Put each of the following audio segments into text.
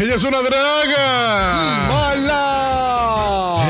Ella es una draga. ¡Mala!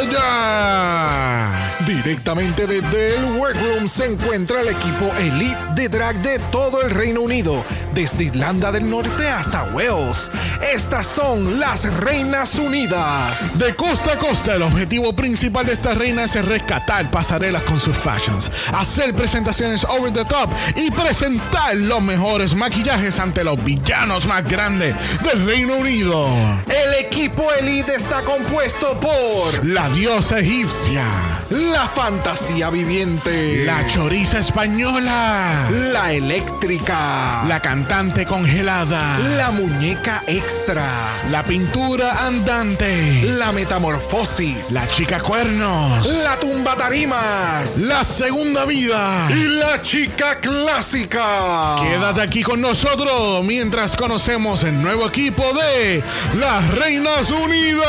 Ella. Directamente desde el Workroom se encuentra el equipo Elite de Drag de todo el Reino Unido, desde Irlanda del Norte hasta Wales. Estas son las Reinas Unidas. De costa a costa, el objetivo principal de esta reina es rescatar pasarelas con sus fashions, hacer presentaciones over the top y presentar los mejores maquillajes ante los villanos más grandes del Reino Unido. El equipo Elite está compuesto por La diosa egipcia, la fantasía viviente, la choriza española, la eléctrica, la cantante congelada, la muñeca extra, la pintura andante, la metamorfosis, la chica cuernos, la tumba tarimas, la segunda vida. y la chica clásica. Quédate aquí con nosotros mientras conocemos el nuevo equipo de las Reinas Unidas.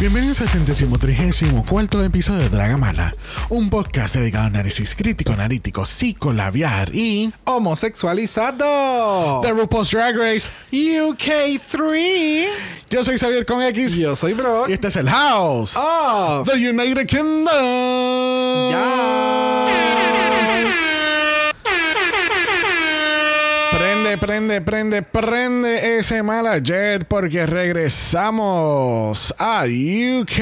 Bienvenidos al centésimo trigésimo cuarto episodio de Dragamala, un podcast dedicado a análisis crítico, analítico, psicolabiar y Homosexualizado. The RuPaul's Drag Race. UK3. Yo soy Xavier con X Yo soy Brock. y este es el House, Oh. The United Kingdom. Prende, prende, prende, prende ese mala jet porque regresamos a UK.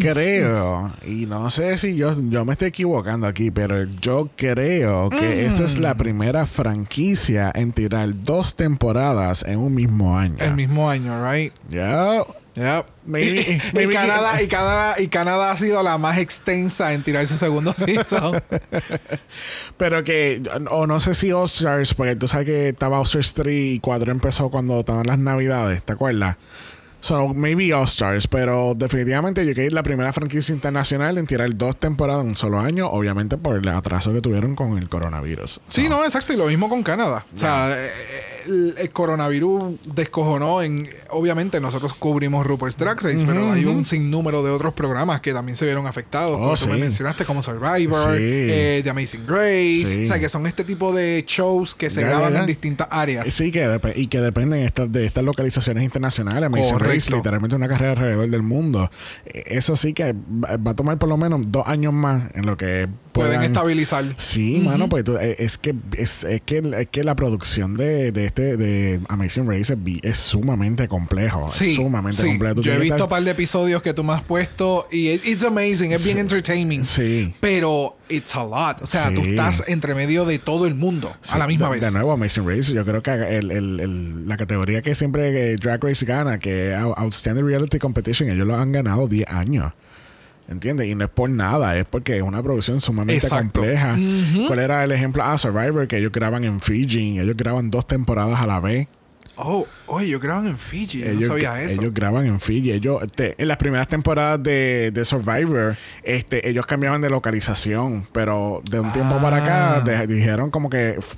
Creo, y no sé si yo, yo me estoy equivocando aquí, pero yo creo que esta es la primera franquicia en tirar dos temporadas en un mismo año. El mismo año, right? Ya. Yep. Maybe- y, Canadá, y, Canadá, y Canadá ha sido la más extensa en tirar su segundo season. Pero que, o no sé si All-Stars, porque tú sabes que estaba All-Stars 3 y 4 empezó cuando estaban las navidades, ¿te acuerdas? So, maybe All-Stars, pero definitivamente UK es la primera franquicia internacional en tirar dos temporadas en un solo año, obviamente por el atraso que tuvieron con el coronavirus. sí, no, exacto. Y lo mismo con Canadá. O sea, eh, el, el coronavirus descojonó en... Obviamente nosotros cubrimos Rupert's Drag Race, pero hay un sinnúmero de otros programas que también se vieron afectados. Oh, como tú me mencionaste, como Survivor, Sí. eh, The Amazing Grace. Sí. O sea, que son este tipo de shows que se graban en distintas áreas. Sí, que y que dependen de estas localizaciones internacionales. Amazing. Literalmente una carrera alrededor del mundo. Eh, Eso sí que va a tomar por lo menos dos años más en lo que Pueden puedan- estabilizar. Sí, mano, pues tú- eh, es que es, es que es que la producción de, de este de Amazing Race es, sumamente complejo, Sí, es sumamente sí. complejo. Tú Yo he visto un estar- par de episodios que tú me has puesto y it- it's amazing, es bien entertaining. Sí. Pero it's a lot. O sea, tú estás entre medio de todo el mundo a la misma de, vez. De nuevo, Amazing Race, yo creo que el- el- el- la categoría que siempre eh, Drag Race gana, que Outstanding Reality Competition, ellos lo han ganado 10 años. ¿Entiendes? Y no es por nada, es porque es una producción sumamente Exacto. compleja. ¿Cuál era el ejemplo? Ah, Survivor, que ellos graban en Fiji, ellos graban dos temporadas a la vez. Oh, oye, yo graban en Fiji. yo ellos, no sabía eso. ellos graban en Fiji. Ellos, en las primeras temporadas de, de Survivor, este, ellos cambiaban de localización, pero de un tiempo para acá Ah. de- dijeron como que f-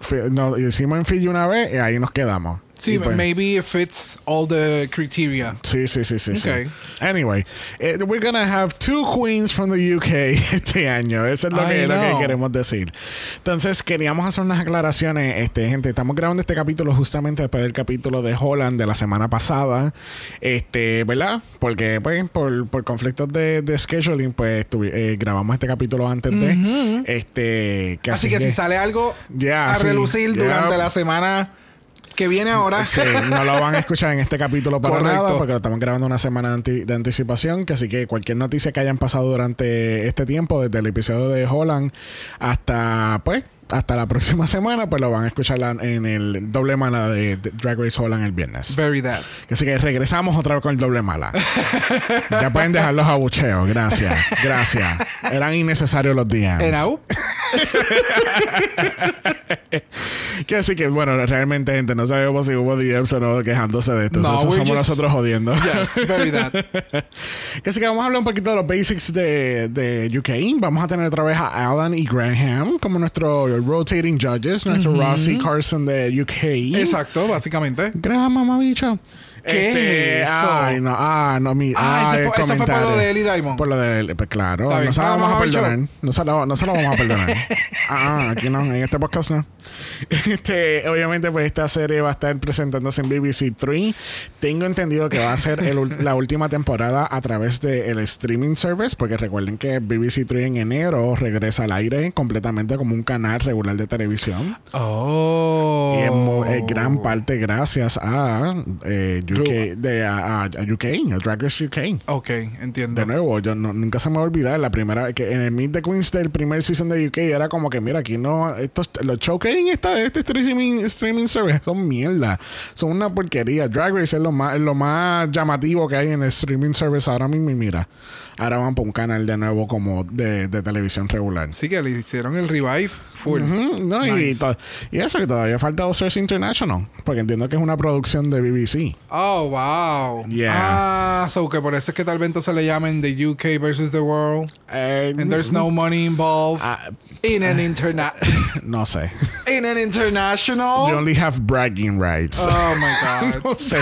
f- nos hicimos en Fiji una vez y ahí nos quedamos. Sí, pues- maybe it fits all the criteria. Sí, sí, sí, sí. sí. Okay. Anyway, eh, we're gonna have two queens from the UK este año. Eso es lo, que, lo que queremos decir. Entonces, queríamos hacer unas aclaraciones. Este, gente, estamos grabando este capítulo justamente después del capítulo de Holland de la semana pasada. Este, ¿verdad? Porque, pues, por, por conflictos de, de scheduling, pues, eh, grabamos este capítulo antes de. Este, Así que, si sale algo Ya, a sí. relucir durante la semana que viene ahora. Sí, no lo van a escuchar en este capítulo para Correcto. nada, porque lo estamos grabando una semana de, anti- de anticipación. Que así que cualquier noticia que hayan pasado durante este tiempo, desde el episodio de Holland hasta pues. Hasta la próxima semana, pues lo van a escuchar en el doble mala de, de Drag Race Holland el viernes. Very that. Así que regresamos otra vez con el doble mala. ya pueden dejar los abucheos. Gracias. Gracias. Eran innecesarios los días. Era, uh, que así que, bueno, realmente, gente, no sabemos si hubo DMs o no quejándose de esto. No, Eso somos just- nosotros jodiendo. Yes, very that. que así que vamos a hablar un poquito de los basics de, de UK. Vamos a tener otra vez a Alan y Graham como nuestros rotating judges, nuestro Rossi Carson de UK. Exacto, básicamente. Graham, mamabicho. ¿Qué Este, es eso? Ay, no, ah, no, mi. Ah, ese el fue- eso fue por lo de Ellie Diamond. Por lo de pues claro. No se lo Ah, vamos a perdonar. No se lo, no se lo vamos a perdonar. ah, aquí no, en este podcast no. Este, obviamente, pues esta serie va a estar presentándose en BBC 3. Tengo entendido que va a ser el la última temporada a través del streaming service, porque recuerden que BBC 3 en enero regresa al aire completamente como un canal regular de televisión. Oh. Y en eh, gran parte gracias a eh, UK, de, a, UK, a Drag Race UK. Ok, entiendo. De nuevo, yo no- nunca se me va a olvidar la primera que en el Meet the Queens del primer season de UK era como que mira aquí no estos los hay en esta, este streaming, streaming service son mierda son una porquería Drag Race es lo más es lo más llamativo que hay en el streaming service ahora mismo y mira ahora van por un canal de nuevo como de, de televisión regular Sí que le hicieron el revive full. Ujú, no, y, Nice. to- y eso que todavía falta Ozarks International porque entiendo que es una producción de BBC Oh, wow. Yeah. Ah, so que por eso es que tal vez entonces le llamen The UK versus the World. Eh, And there's no money involved. ah, in an interna no sé in an international. you only have bragging rights Oh my god. no sé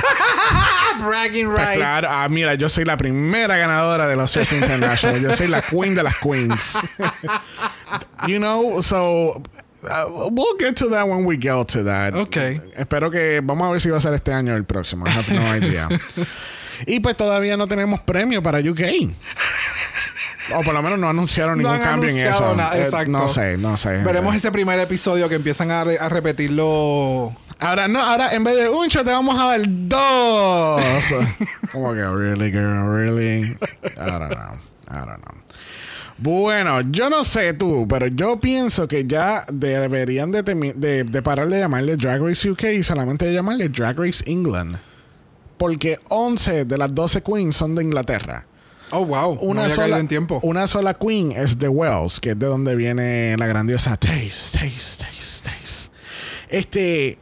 Bragging Pues rights. claro, ah, mira, yo soy la primera ganadora de los Oscars International. Yo soy la queen de las queens. you know, so uh, we'll get to that when we get to that. Okay. Espero que vamos a ver si va a ser este año o el próximo. I have no idea. y pues todavía no tenemos premio para UK. O por lo menos no anunciaron ningún cambio en eso. nada, Eh, exacto. no sé, no sé. Veremos Eh, ese primer episodio que empiezan a, re- a repetirlo. Ahora no, ahora en vez de un shot te vamos a dar dos. Como que, really, girl, really. I don't know. I don't know. Bueno, yo no sé tú, pero yo pienso que ya de- deberían de, temi- de- de parar de llamarle Drag Race UK y solamente de llamarle Drag Race England. Porque 11 de las 12 queens son de Inglaterra. Oh, wow. Una, no sola, en tiempo. una sola queen es de Wales, que es de donde viene la grandiosa Taste, Taste, Taste, Taste. Este,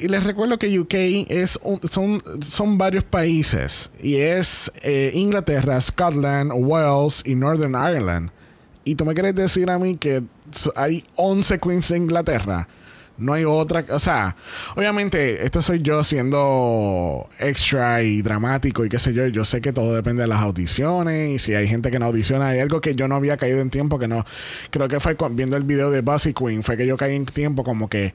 y les recuerdo que UK es son, son varios países. Y es eh, Inglaterra, Scotland, Wales y Northern Ireland. Y tú me quieres decir a mí que hay 11 queens de Inglaterra. No hay otra, o sea, obviamente, esto soy yo siendo extra y dramático y qué sé yo. Yo sé que todo depende de las audiciones y si hay gente que no audiciona. Hay algo que yo no había caído en tiempo, que no, creo que fue viendo el video de Buzzy Queen, fue que yo caí en tiempo como que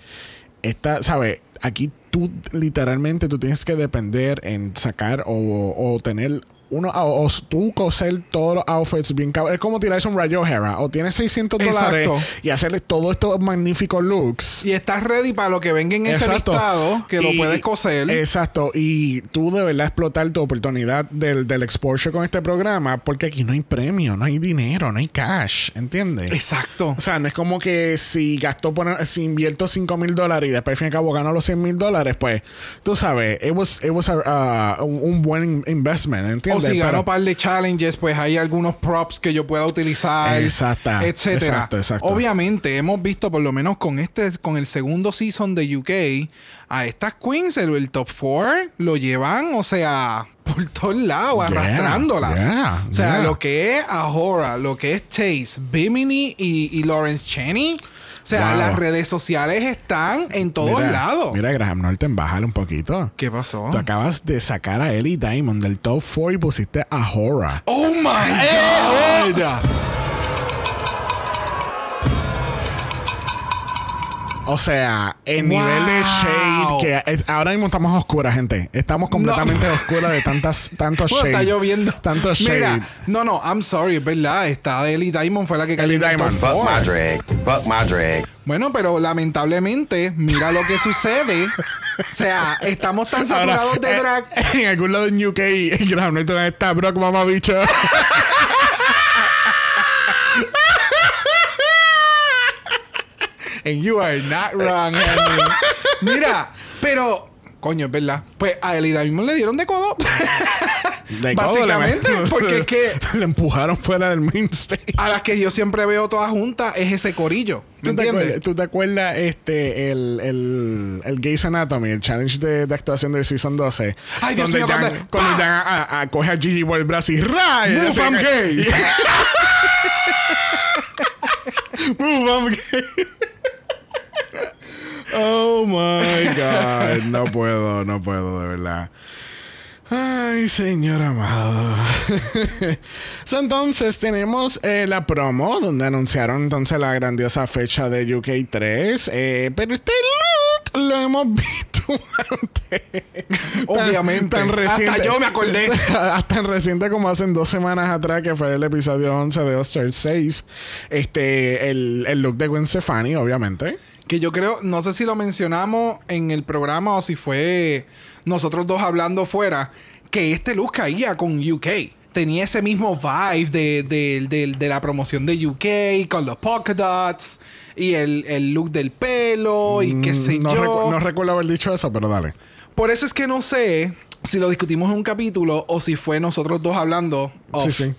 esta, ¿sabes? Aquí tú literalmente tú tienes que depender en sacar o, o tener uno o, o tú coser todos los outfits bien cabrón. Es como tirarse un Rayo O'Hara o tienes 600 dólares y hacerle todos estos magníficos looks. Y estás ready para lo que venga en ese listado, que lo puedes coser. Exacto. Y tú de verdad explotar tu oportunidad del, del exposure con este programa, porque aquí no hay premio, no hay dinero, no hay cash. ¿Entiendes? Exacto. O sea, no es como que si gasto, por- si invierto 5 mil dólares y después al fin y al cabo gano los 100 mil dólares, pues tú sabes, it was, it was a, uh, un, un buen investment, O ¿entiendes? si gano Pero- un par de challenges, pues hay algunos props que yo pueda utilizar. Exacta. Etcétera. Exacto, exacto. Obviamente, hemos visto por lo menos con este, con el segundo season de UK, a estas queens, el, el top 4 lo llevan, o sea, por todos lados, Yeah, arrastrándolas. yeah, o sea, yeah. lo que es Ahora, lo que es Chase, Bimini y, y Lawrence Cheney. O sea, Wow. las redes sociales están en todos Mira, lados. Mira, Graham Norton, bájale un poquito. ¿Qué pasó? Tú acabas de sacar a Ellie Diamond del top 4 y pusiste a Hora. ¡Oh my God! O sea, el Wow. nivel de shade que es- ahora mismo estamos oscuras, gente. Estamos completamente oscuras de tantas, tanto Bueno, shade. está lloviendo. Tanto shade. Mira, no, no, I'm sorry, es verdad. Está Ellie Diamond fue la que cayó Ellie en el Diamond. Fuck my drag. Fuck my drag. Bueno, pero lamentablemente, mira lo que sucede. O sea, estamos tan Ahora, saturados de eh, drag. en algún lado en UK, Graham Norton está Brock Mamabicho. And you are not wrong, Henry. Mira, pero, coño, es verdad. Pues a Ellie Diamond le dieron de codo. De codo le Básicamente, porque es que le empujaron fuera del main stage. a las que yo siempre veo todas juntas es ese corillo. ¿Me ¿Tú te, entiendes? acuerdas, tú te acuerdas este, el, el, el Gays Anatomy, el challenge de, de actuación del Season 12? Ay, Dios donde mío, Jan- cuando- cuando ¡pa! Jan a, a- coge a Gigi por el brazo y ¡ra! Y Move, I'm gay. Move, I'm gay. Oh my God. No puedo, no puedo, de verdad. Ay, señor amado. So, entonces tenemos eh, la promo donde anunciaron entonces la grandiosa fecha de UK 3. eh, pero este look lo hemos visto antes. Tan- Obviamente. Hasta yo me acordé. Hasta tan reciente como hace dos semanas atrás, que fue el episodio 11 de All-Star 6. Este, el, el look de Gwen Stefani, obviamente. Que yo creo, no sé si lo mencionamos en el programa o si fue nosotros dos hablando fuera, que este look caía con UK. Tenía ese mismo vibe de, de- de- de la promoción de UK con los polka dots y el, el look del pelo y qué sé Mm, no, yo. recu- no recuerdo haber dicho eso, pero dale. Por eso es que no sé si lo discutimos en un capítulo o si fue nosotros dos hablando. off. Sí, sí.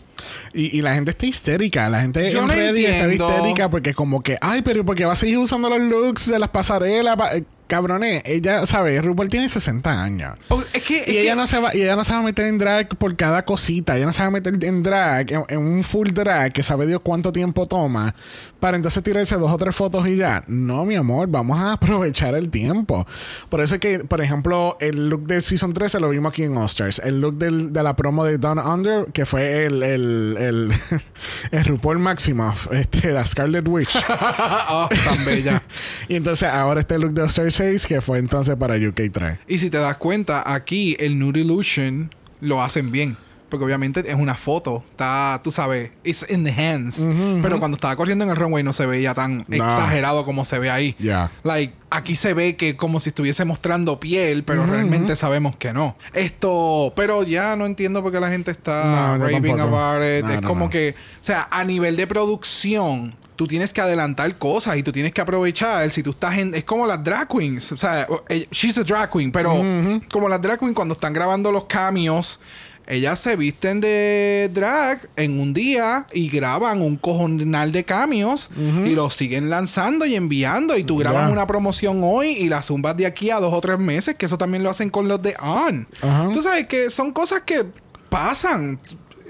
Y, y la gente está histérica. La gente Yo en no Reddit está histérica porque como que, ay, pero ¿por qué va a seguir usando los looks de las pasarelas? Pa- eh, cabrones, ella, ¿sabes? RuPaul tiene 60 años. O- es que, es Y ella que- no se va, y ella no se va a meter en drag por cada cosita. Ella no se va a meter en drag, en, en un full drag que sabe Dios cuánto tiempo toma. Para entonces tirarse dos o tres fotos y ya. No, mi amor, vamos a aprovechar el tiempo. Por eso es que, por ejemplo, el look del Season 13 lo vimos aquí en Osters. El look del- de la promo de Down Under, que fue el, el, el, el RuPaul Maximoff, este, la Scarlet Witch. Oh, tan bella. y entonces ahora este look de Osters 6, que fue entonces para UK 3. Y si te das cuenta, aquí el Nude Illusion lo hacen bien. Porque obviamente es una foto. Está, tú sabes, it's in the hands. Pero cuando estaba corriendo en el runway no se veía tan exagerado como se ve ahí. Ya. Like, aquí se ve que como si estuviese mostrando piel, pero realmente sabemos que no. Esto, pero ya no entiendo por qué la gente está No, raving about it. No, es como que, o sea, a nivel de producción, tú tienes que adelantar cosas y tú tienes que aprovechar. Si tú estás en. Es como las drag queens. O sea, ella- she's a drag queen, pero como las drag queens cuando están grabando los cambios. Ellas se visten de drag en un día y graban un cojonal de cambios y los siguen lanzando y enviando. Y tú grabas una promoción hoy y la zumbas de aquí a dos o tres meses, que eso también lo hacen con los de On. Tú sabes que son cosas que pasan.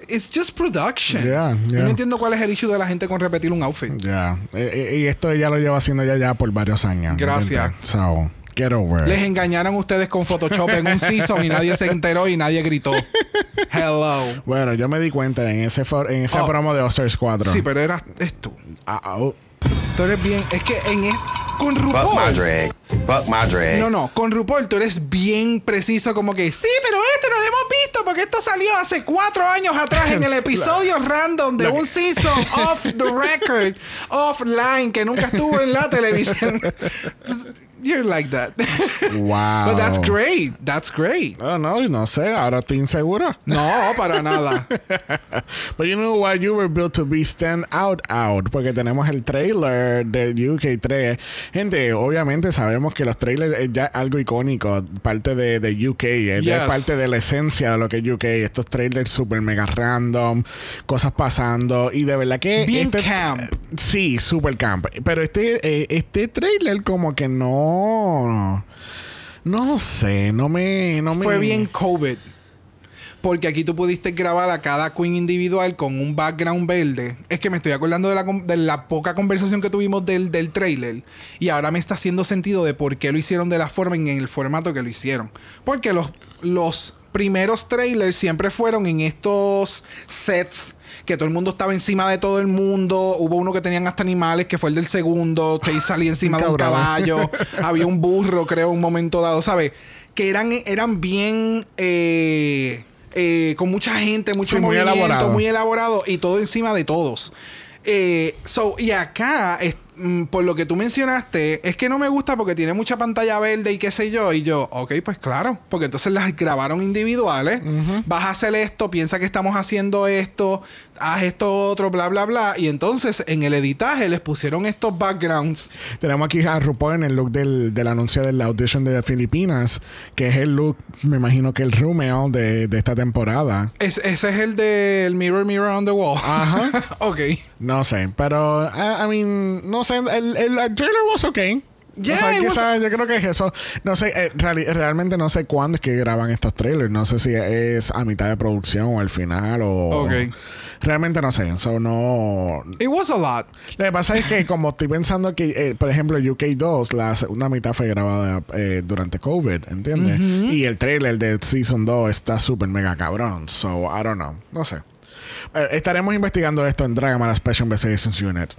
It's just production. Yeah, Yo no entiendo cuál es el issue de la gente con repetir un outfit. Ya. Eh, eh, y esto ella lo lleva haciendo ya ya por varios años. Gracias. So, get over. Les engañaron ustedes con Photoshop en un season y nadie se enteró y nadie gritó. Hello. Bueno, yo me di cuenta en ese for- en esa Oh. promo de Osters 4. Sí, pero eras es tú. Ah, oh. Tú eres bien. Es que en es- con Fuck my RuPaul. drag. Fuck my drag. No, no, con RuPaul tú eres bien preciso, como que sí, pero este no lo hemos visto porque esto salió hace cuatro años atrás en el episodio random de un season off the record, offline, que nunca estuvo en la televisión. You're like that. Wow. But that's great. That's great. Oh, no, no sé. Ahora estoy inseguro. No, para nada. But you know what? You were built to be stand out out. Porque tenemos el trailer de UK3. Gente, obviamente sabemos que los trailers es ya algo icónico. Parte de, de UK. Es ya Yes. parte de la esencia de lo que es UK. Estos trailers super mega random. Cosas pasando. Y de verdad que. Bien este- camp. Sí, super camp. Pero este, eh, este trailer como que no. No sé. No me. No me Fue bien COVID. Porque aquí tú pudiste grabar a cada queen individual con un background verde. Es que me estoy acordando de la, de la poca conversación que tuvimos del, del trailer. Y ahora me está haciendo sentido de por qué lo hicieron de la forma en el formato que lo hicieron. Porque los, los primeros trailers siempre fueron en estos sets que todo el mundo estaba encima de todo el mundo. Hubo uno que tenían hasta animales, que fue el del segundo. Chase salía encima de un caballo. Había un burro, creo, en un momento dado, ¿sabes? Que eran, eran bien. eh, eh, con mucha gente, mucho Sí, muy movimiento, elaborado. muy elaborado y todo encima de todos. Eh, so, y acá, es- por lo que tú mencionaste, es que no me gusta porque tiene mucha pantalla verde y qué sé yo. Y yo, ok, pues claro, porque entonces las grabaron individuales. Vas a hacer esto, piensa que estamos haciendo esto, haz esto otro, bla, bla, bla. Y entonces en el editaje les pusieron estos backgrounds. Tenemos aquí a RuPaul en el look del, del anuncio de la audition de Filipinas, que es el look, me imagino que el Rumel de, de esta temporada. Es- ese es el del Mirror, Mirror on the Wall. Ajá. ok. No sé, pero, I, I mean, no sé, el, el, el trailer was okay. Yeah, o sea, it was- quizás yo creo que es eso. No sé, eh, reali- realmente no sé cuándo es que graban estos trailers. No sé si es a mitad de producción o al final o... Ok. Realmente no sé. So, no... It was a lot. Lo que pasa es que como estoy pensando que, eh, por ejemplo, UK2, la segunda mitad fue grabada eh, durante COVID, ¿entiendes? Y el trailer de Season 2 está súper mega cabrón. So, I don't know. No sé. Eh, estaremos investigando esto en Dragamala Special Investigations Unit.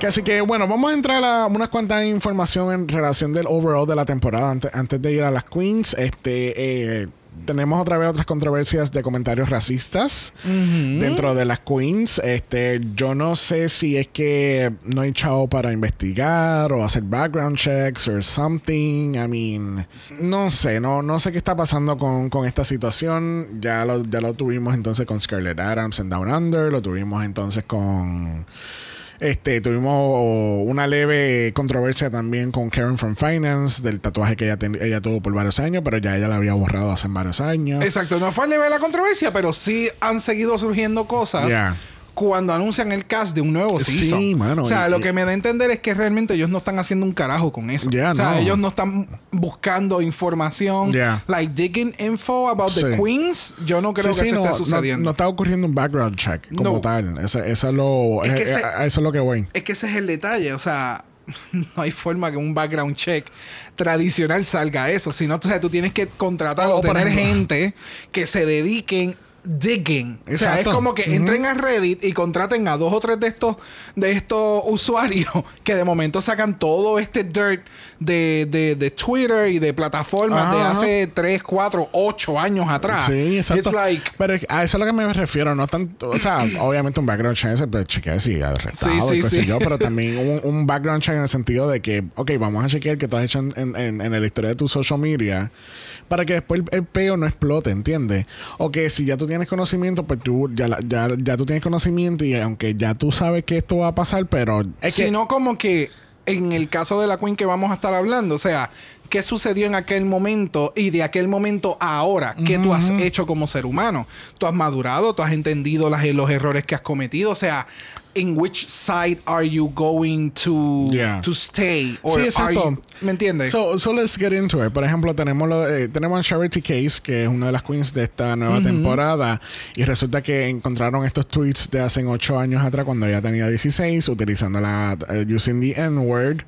Que así que, bueno, vamos a entrar a unas cuantas información en relación del overall de la temporada antes, antes de ir a las Queens. Este, eh, tenemos otra vez otras controversias de comentarios racistas dentro de las Queens. Este, yo no sé si es que no hay chavo para investigar o hacer background checks or something. I mean, no sé, no, no sé qué está pasando con, con esta situación. Ya lo, ya lo tuvimos entonces con Scarlett Adams en Down Under, lo tuvimos entonces con. Este, tuvimos una leve controversia también con Karen from Finance del tatuaje que ella, ten- ella tuvo por varios años, pero ya ella la había borrado hace varios años. Exacto, no fue de la controversia, pero sí han seguido surgiendo cosas Yeah. Cuando anuncian el cast de un nuevo Sí, season. mano, O sea, y- lo que me da a entender es que realmente ellos no están haciendo un carajo con eso. Yeah, o sea, no. ellos no están buscando información, Yeah. like digging info about the Sí. queens. Yo no creo Sí, que sí, eso no, esté no- sucediendo. No, está ocurriendo un background check como No. tal. Eso, eso es lo, Es que eh, ese- a eso es lo que voy. Es que ese es el detalle, o sea, no hay forma que un background check tradicional salga a eso, sino o sea, tú tienes que contratar O, o tener ejemplo- gente que se dediquen digging. O sea, es como que entren a Reddit y contraten a dos o tres de estos de estos usuarios que de momento sacan todo este dirt de, de, de Twitter y de plataformas de hace 3, 4, 8 años atrás. Sí, exacto. It's like Pero a eso es lo que me refiero, no tanto, o sea, obviamente un background check es el chequear si arrestado, Sí, sí, sí. yo, pero también un, un background check en el sentido de que, ok, vamos a chequear que tú has hecho en, en, en- en la historia de tu social media para que después el, el peo no explote, ¿entiendes? O que si ya tú tienes conocimiento, pues tú ya, ya, ya tú tienes conocimiento y aunque ya tú sabes que esto va a pasar, pero es que... sino como que en el caso de la Queen que vamos a estar hablando, o sea, ¿qué sucedió en aquel momento y de aquel momento a ahora? ¿Qué tú has hecho como ser humano? ¿Tú has madurado? ¿Tú has entendido las- los errores que has cometido? O sea, ¿en which side are you going to, Yeah. to stay? Or Sí, are exacto. you- ¿Me entiendes? So, so let's get into it. Por ejemplo, tenemos lo de- eh, tenemos a Charity Case, que es una de las queens de esta nueva temporada, y resulta que encontraron estos tweets de hace 8 años atrás, cuando ella tenía 16, utilizando la eh, using the N-word,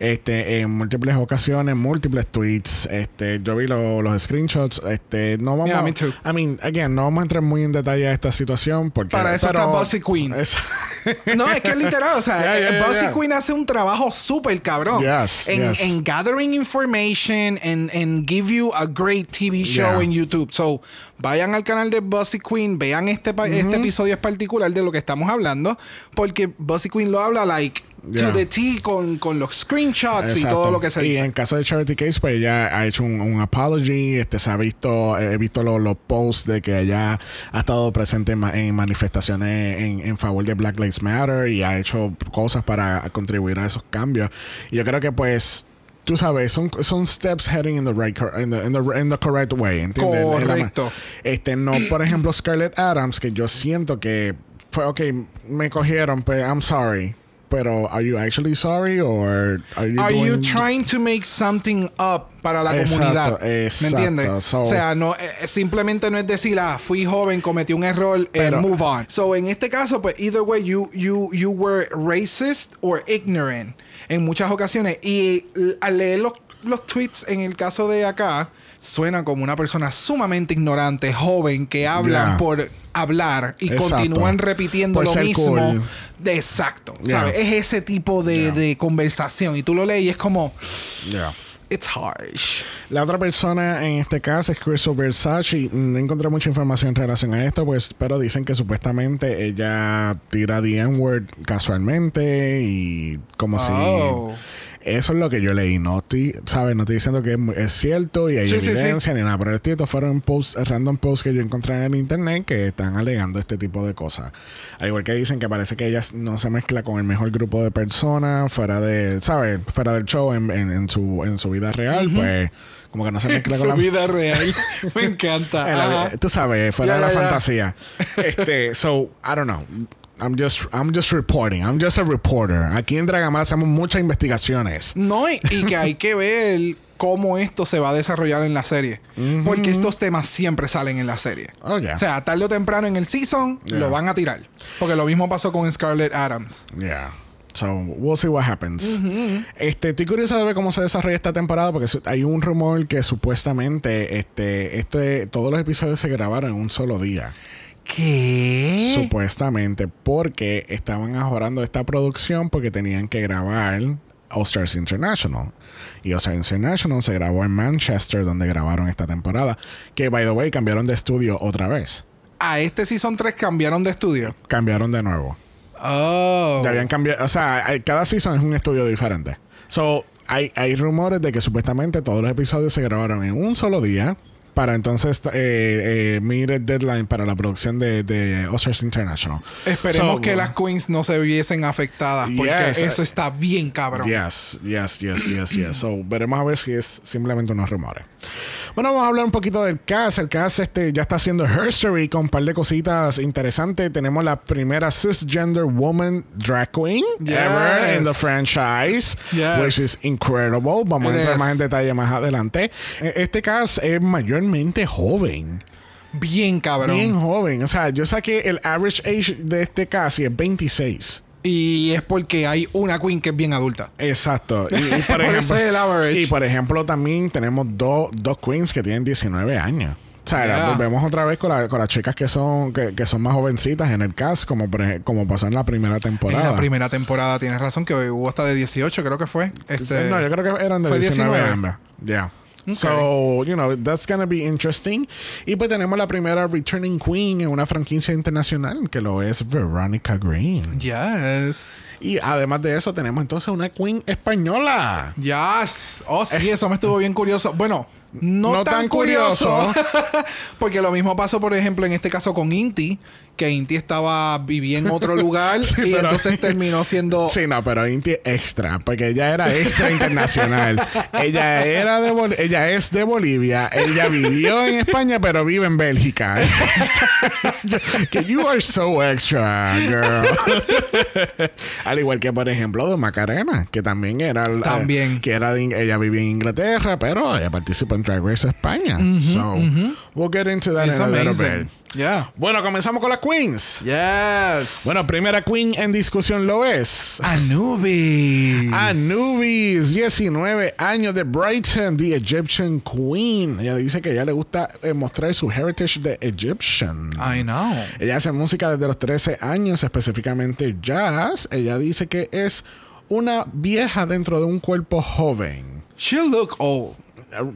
este, en múltiples ocasiones, múltiples tweets. Este, yo vi lo- los screenshots. Este, no vamos. Yeah, me too. I mean, again, no vamos a entrar muy en detalle a esta situación porque Para eso está Bossy Queen. Es- No, es que es literal, o sea, Yeah, Bossy yeah. Queen hace un trabajo súper cabrón Yes, en, yes. en gathering information and, and give you a great TV show Yeah. en YouTube. So, vayan al canal de Bossy Queen, vean este, pa- este episodio es particular de lo que estamos hablando, porque Bossy Queen lo habla like Yeah. to the T con, con los screenshots y Exacto. todo lo que se Y dice. en caso de Charity Case, pues ella ha hecho un, un apology, este se ha visto, he visto los, los posts de que ella ha estado presente en, en manifestaciones en, en favor de Black Lives Matter y ha hecho cosas para contribuir a esos cambios. Y yo creo que pues tú sabes, son, son steps heading in the right in the, in the, in the correct way, ¿entiendes? Correcto. Este, no, por ejemplo, Scarlett Adams, que yo siento que fue, ok, me cogieron, pero I'm sorry. Pero, are you actually sorry or are you Are you doing- trying to make something up para la Exacto, comunidad? exacto. ¿Me entiendes? So- o sea, no, eh, simplemente no es decir, ah, fui joven, cometí un error, eh, Pero- move on. So, en este caso, pues, either way, you, you, you were racist or ignorant en muchas ocasiones. Y al leer los, los tweets, en el caso de acá, suena como una persona sumamente ignorante, joven, que hablan Yeah. por hablar y Exacto. continúan repitiendo Por lo mismo. cool. De exacto. Yeah. ¿sabes? Es ese tipo de, de conversación. Y tú lo lees y es como. Yeah. it's harsh. La otra persona en este caso es Crystal Versace. No encontré mucha información en relación a esto, pues, pero dicen que supuestamente ella tira the N-word casualmente y como Oh. si. Eso es lo que yo leí. No estoy, ¿sabes? No estoy diciendo que es, cierto y hay Sí, sí, sí. evidencia ni nada. Pero estos fueron posts, random posts que yo encontré en el internet que están alegando este tipo de cosas. Al igual que dicen que parece que ella no se mezcla con el mejor grupo de personas fuera de, ¿sabes? Fuera del show en, en- en su, en su vida real, pues como que no se mezcla con Su la vida real. Me encanta. la tú sabes, fuera Ya, de la ya, ya. fantasía. Este, so, I don't know. I'm just, I'm just reporting. I'm just a reporter. Aquí en Dragamar hacemos muchas investigaciones. No, y, y que hay que ver cómo esto se va a desarrollar en la serie. Porque estos temas siempre salen en la serie. Oh, yeah. O sea, tarde o temprano en el season Yeah. lo van a tirar. Porque lo mismo pasó con Scarlett Adams. Yeah. So, we'll see what happens. Este, estoy curioso de ver cómo se desarrolla esta temporada porque hay un rumor que supuestamente este, este, todos los episodios se grabaron en un solo día. ¿Qué? Supuestamente porque estaban ahorrando esta producción porque tenían que grabar All Stars International. Y All Stars International se grabó en Manchester donde grabaron esta temporada. Que, by the way, cambiaron de estudio otra vez. A este season 3 cambiaron de estudio. Cambiaron de nuevo. Oh. Ya habían cambiado. O sea, cada season es un estudio diferente. So, hay, hay rumores de que supuestamente todos los episodios se grabaron en un solo día. Para entonces eh, eh, meet deadline para la producción de, de International. Esperemos So, que las queens no se viesen afectadas. Porque Yes. eso está bien cabrón. Yes, yes, yes, yes, yes. So, veremos a ver si es simplemente unos rumores. Bueno, vamos a hablar un poquito del cast. El cast este, ya está haciendo history con un par de cositas interesantes. Tenemos la primera cisgender woman drag queen Yes. ever in the franchise, Yes. which is incredible. Vamos It a entrar is. más en detalle más adelante. Eh, Este cast es mayormente joven. Bien cabrón. Bien joven. O sea, yo saqué el average age de este cast y es 26. Y es porque hay una queen que es bien adulta. Exacto. Y, y por, ejemplo, es el average. y por ejemplo, también tenemos dos dos queens que tienen 19 años. O sea, Yeah. volvemos otra vez con, la- con las chicas que son que, que son más jovencitas en el cast, como, por como pasó en la primera temporada. En la primera temporada tienes razón que hubo hasta de 18, creo que fue. Este, No, yo creo que eran de ¿Fue 19, 19? ambas. Yeah. So, you know, that's gonna be interesting. Y pues tenemos la primera returning queen en una franquicia internacional, que lo es Veronica Green. Yes. Y además de eso, tenemos entonces una queen española. Yes. Oh, sí, eso me estuvo bien curioso. Bueno, no, No tan, tan curioso. curioso. porque lo mismo pasó, por ejemplo, en este caso con Inti, que Inti estaba vivía en otro lugar Sí, y pero- entonces terminó siendo Sí, no, pero Inti extra, porque ella era extra internacional. ella era de Bol- ella es de Bolivia, ella vivió en España, pero vive en Bélgica. que you are so extra, girl. Al igual que por ejemplo de Macarena, que también era eh, También. que era de ella vivía en Inglaterra, pero ella participó en Drag Race España. so, we'll get into that It's in a little bit. Yeah. Bueno, comenzamos con las queens. Yes. Bueno, primera queen en discusión lo es. Anubis. Anubis, 19 años de Brighton, The Egyptian Queen. Ella dice que ella le gusta eh, mostrar su heritage de Egyptian. I know. Ella hace música desde los 13 años, específicamente jazz. Ella dice que es una vieja dentro de un cuerpo joven. She look old.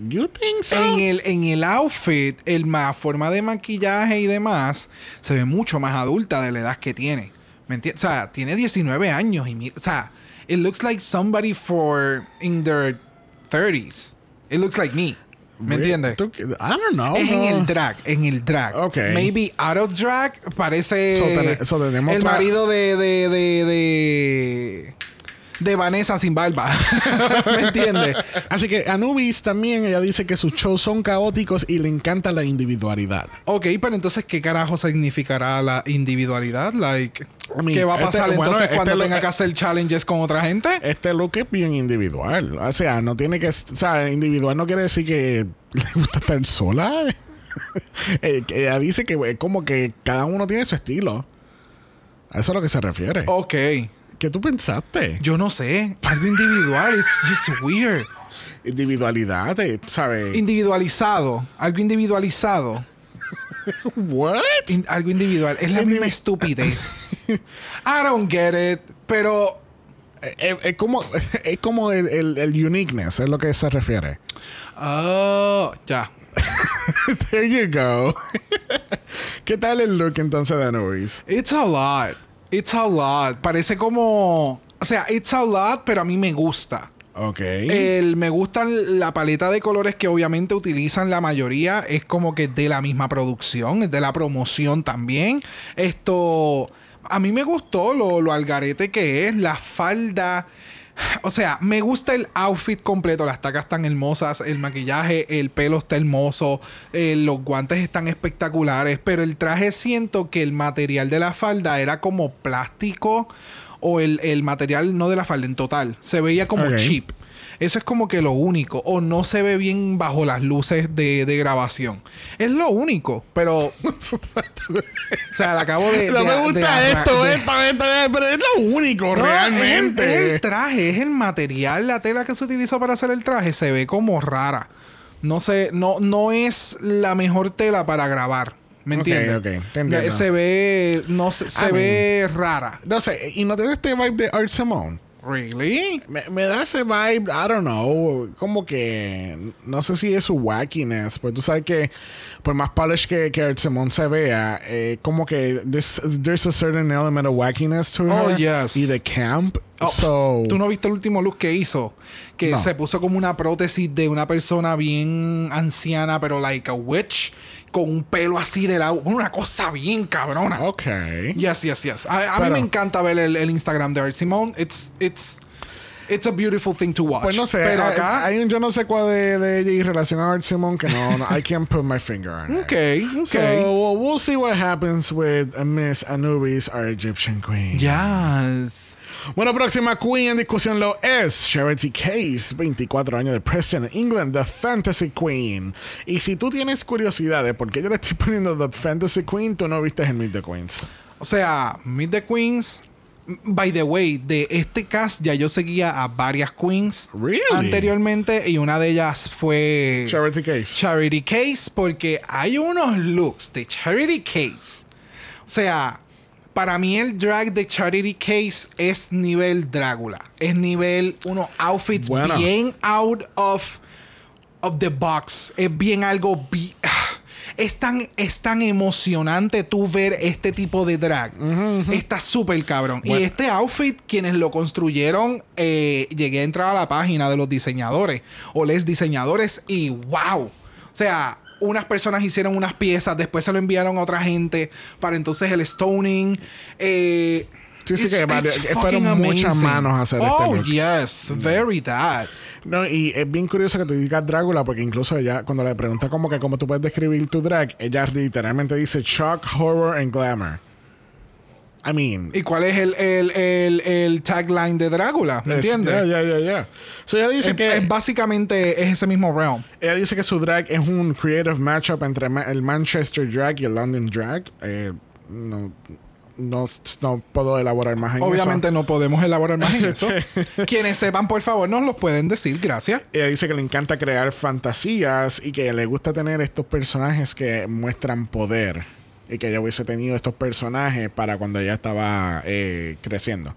You think so? En el, en el outfit, el ma- forma de maquillaje y demás, se ve mucho más adulta de la edad que tiene. ¿Me entiendes? O sea, tiene 19 años y mi- o sea, it looks like somebody for in their 30s. It looks like me. ¿Me entiendes? I don't know. Es en el drag, en el drag. Ok. Maybe out of drag parece So, so el marido de, de, de, de, de Vanessa sin barba. ¿Me entiendes? Así que Anubis también, ella dice que sus shows son caóticos y le encanta la individualidad. Ok, pero entonces, ¿qué carajo significará la individualidad? Like, I mean, ¿Qué va a este- pasar entonces este cuando tenga que hacer challenges con otra gente? Este look es bien individual. O sea, no tiene que. O sea, individual no quiere decir que le gusta estar sola. Eh, ella dice que es como que cada uno tiene su estilo. A eso es a lo que se refiere. Ok, ¿Qué tú pensaste? yo no sé. Algo individual, it's just weird. Individualidad, eh, ¿sabes? Individualizado, algo individualizado. ¿What? In- algo individual. Es la misma estupidez. I don't get it, pero Es, es como, es como el, el, el uniqueness, es lo que se refiere. Oh, ya. There you go. ¿Qué tal el look entonces de Anubis? It's a lot. It's a lot. Parece como. O sea, it's a lot, pero a mí me gusta. Ok. El, me gusta la paleta de colores que obviamente utilizan la mayoría. Es como que de la misma producción, es de la promoción también. Esto. A mí me gustó lo, lo algarete que es. La falda. O sea, me gusta el outfit completo. Las tacas están hermosas, el maquillaje, el pelo está hermoso, eh, los guantes están espectaculares. Pero el traje siento que el material de la falda era como plástico. O el, el material no de la falda en total. Se veía como cheap. Eso es como que lo único. O no se ve bien bajo las luces de, de grabación. Es lo único. Pero. o sea, le acabo de. no de- me gusta esto, de- esto, esto, esto, pero es lo único no, Es el, realmente. es el traje, es el material, la tela que se utilizó para hacer el traje se ve como rara. No sé, no, no es la mejor tela para grabar. ¿Me entiendes? ok, te entiendo. Se ve, no sé, se I ve rara. No sé, y no tiene este vibe de Art Simone. Really? Me, me da ese vibe, I don't know, como que no sé si es su wackiness, pues tú sabes que por más polish que, que Art Simone se vea, eh, como que there's, there's a certain element of wackiness to Oh, her yes. y de camp. Oh, so, ¿Tú no viste el último look que hizo? Que No. se puso como una prótesis de una persona bien anciana, pero like a witch, con un pelo así de lado. Una cosa bien cabrona. Ok. Yes, yes, yes. A, a mí Pero- me encanta ver el, el Instagram de Art Simone. It's, it's, it's a beautiful thing to watch. Pues no sé, Pero acá. hay un yo no sé cuál de, de ella y relación a Art Simone que no, no I can't put my finger on it. Ok, ok. So we'll, we'll see what happens with Miss Anubis, our Egyptian queen. Yes. Bueno, próxima queen en discusión lo es Charity Case, 24 años de Preston, England, The Fantasy Queen. Y si tú tienes curiosidad de por qué yo le estoy poniendo The Fantasy Queen, tú no viste el Meet the Queens. O sea, Meet the Queens. By the way, de este cast ya yo seguía a varias queens Really? anteriormente y una de ellas fue Charity Case. Charity Case porque hay unos looks de Charity Case. O sea, para mí el drag de Charity Case es nivel Drácula. Es nivel unos outfits Bueno. bien out of, of the box. Es bien algo... bi- es tan, es tan emocionante tú ver este tipo de drag. Está súper cabrón. Y este outfit, quienes lo construyeron, eh, llegué a entrar a la página de los diseñadores o les diseñadores y wow. O sea, unas personas hicieron unas piezas, después se lo enviaron a otra gente para entonces el stoning. Eh, Sí, sí, que fueron muchas manos a hacer este Oh, look. yes. Very that. No, y es bien curioso que tú digas Drácula, porque incluso ella, cuando le pregunta como que cómo tú puedes describir tu drag, ella literalmente dice shock, horror and glamour. I mean, ¿Y cuál es el, el, el, el tagline de Drácula? ¿Me es- entiendes? Ya, ya, ya, ya. So ella dice Es, que es básicamente es ese mismo realm. ella dice que su drag es un creative matchup entre el Manchester drag y el London drag. Eh, no, no, no puedo elaborar más en Obviamente eso. no podemos elaborar más en eso. Quienes sepan, por favor, nos lo pueden decir. Gracias. Ella dice que le encanta crear fantasías y que le gusta tener estos personajes que muestran poder. Y que ella hubiese tenido estos personajes para cuando ella estaba eh, creciendo.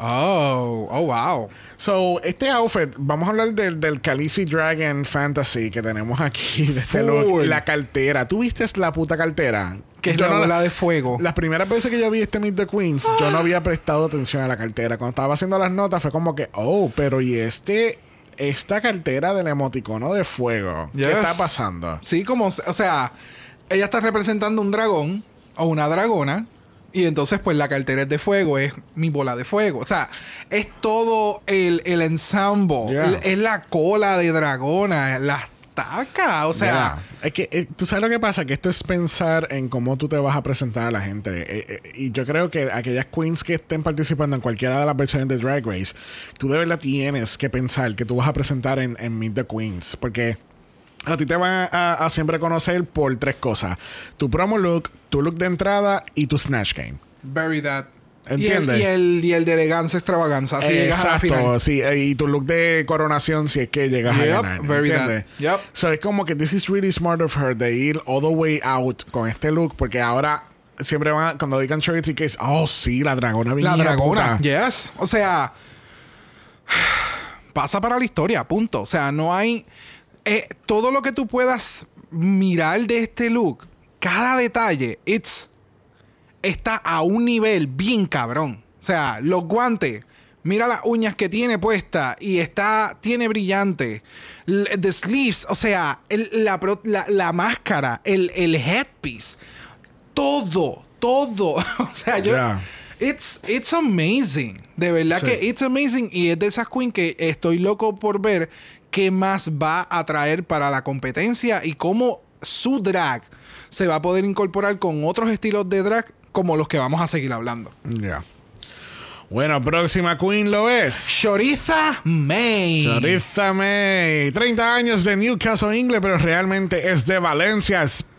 Oh, oh, wow. So, este outfit, vamos a hablar del, del Khaleesi Dragon Fantasy que tenemos aquí, de este look. La cartera. ¿Tú viste la puta cartera? Que es la no bola de fuego. Las primeras veces que yo vi este Meet the Queens, yo no había prestado atención a la cartera. Cuando estaba haciendo las notas, fue como que, oh, pero ¿y este, esta cartera del emoticono de fuego? Yes. ¿Qué está pasando? Sí, como, o sea, ella está representando un dragón o una dragona. Y entonces, pues la cartera es de fuego, es mi bola de fuego. O sea, es todo el, el ensemble. Yeah. Es la cola de dragona, las tacas. O sea, es que eh, tú sabes lo que pasa, que esto es pensar en cómo tú te vas a presentar a la gente. Eh, eh, y yo creo que aquellas queens que estén participando en cualquiera de las versiones de Drag Race, tú de verdad tienes que pensar que tú vas a presentar en, en Meet the Queens. Porque a ti te van a, a siempre conocer por tres cosas: tu promo look, tu look de entrada y tu snatch game. bury that. ¿Entiendes? Y el, y el, y el de elegancia extravaganza. Si llegas a la final. Exacto, sí, eh, y tu look de coronación si es que llegas a ganar. very ¿entiendes? that. Yep. So es como que this is really smart of her de ir all the way out con este look, porque ahora siempre van a- cuando digan charity case, oh sí, la dragona La dragona, yes. O sea, pasa para la historia, punto. O sea, no hay. Eh, todo lo que tú puedas mirar de este look, cada detalle, it's, está a un nivel bien cabrón. O sea, los guantes. Mira las uñas que tiene puesta y está, tiene brillante. L- The sleeves, o sea, el- la, la- la máscara, el, el headpiece, todo, todo. o sea, yo, Yeah. It's, it's amazing. De verdad Sí. que it's amazing. Y es de esas queen que estoy loco por ver qué más va a traer para la competencia y cómo su drag se va a poder incorporar con otros estilos de drag como los que vamos a seguir hablando. Ya. Bueno, próxima queen lo es. Choriza May. Choriza May. 30 años de Newcastle, England, pero realmente es de Valencia, España.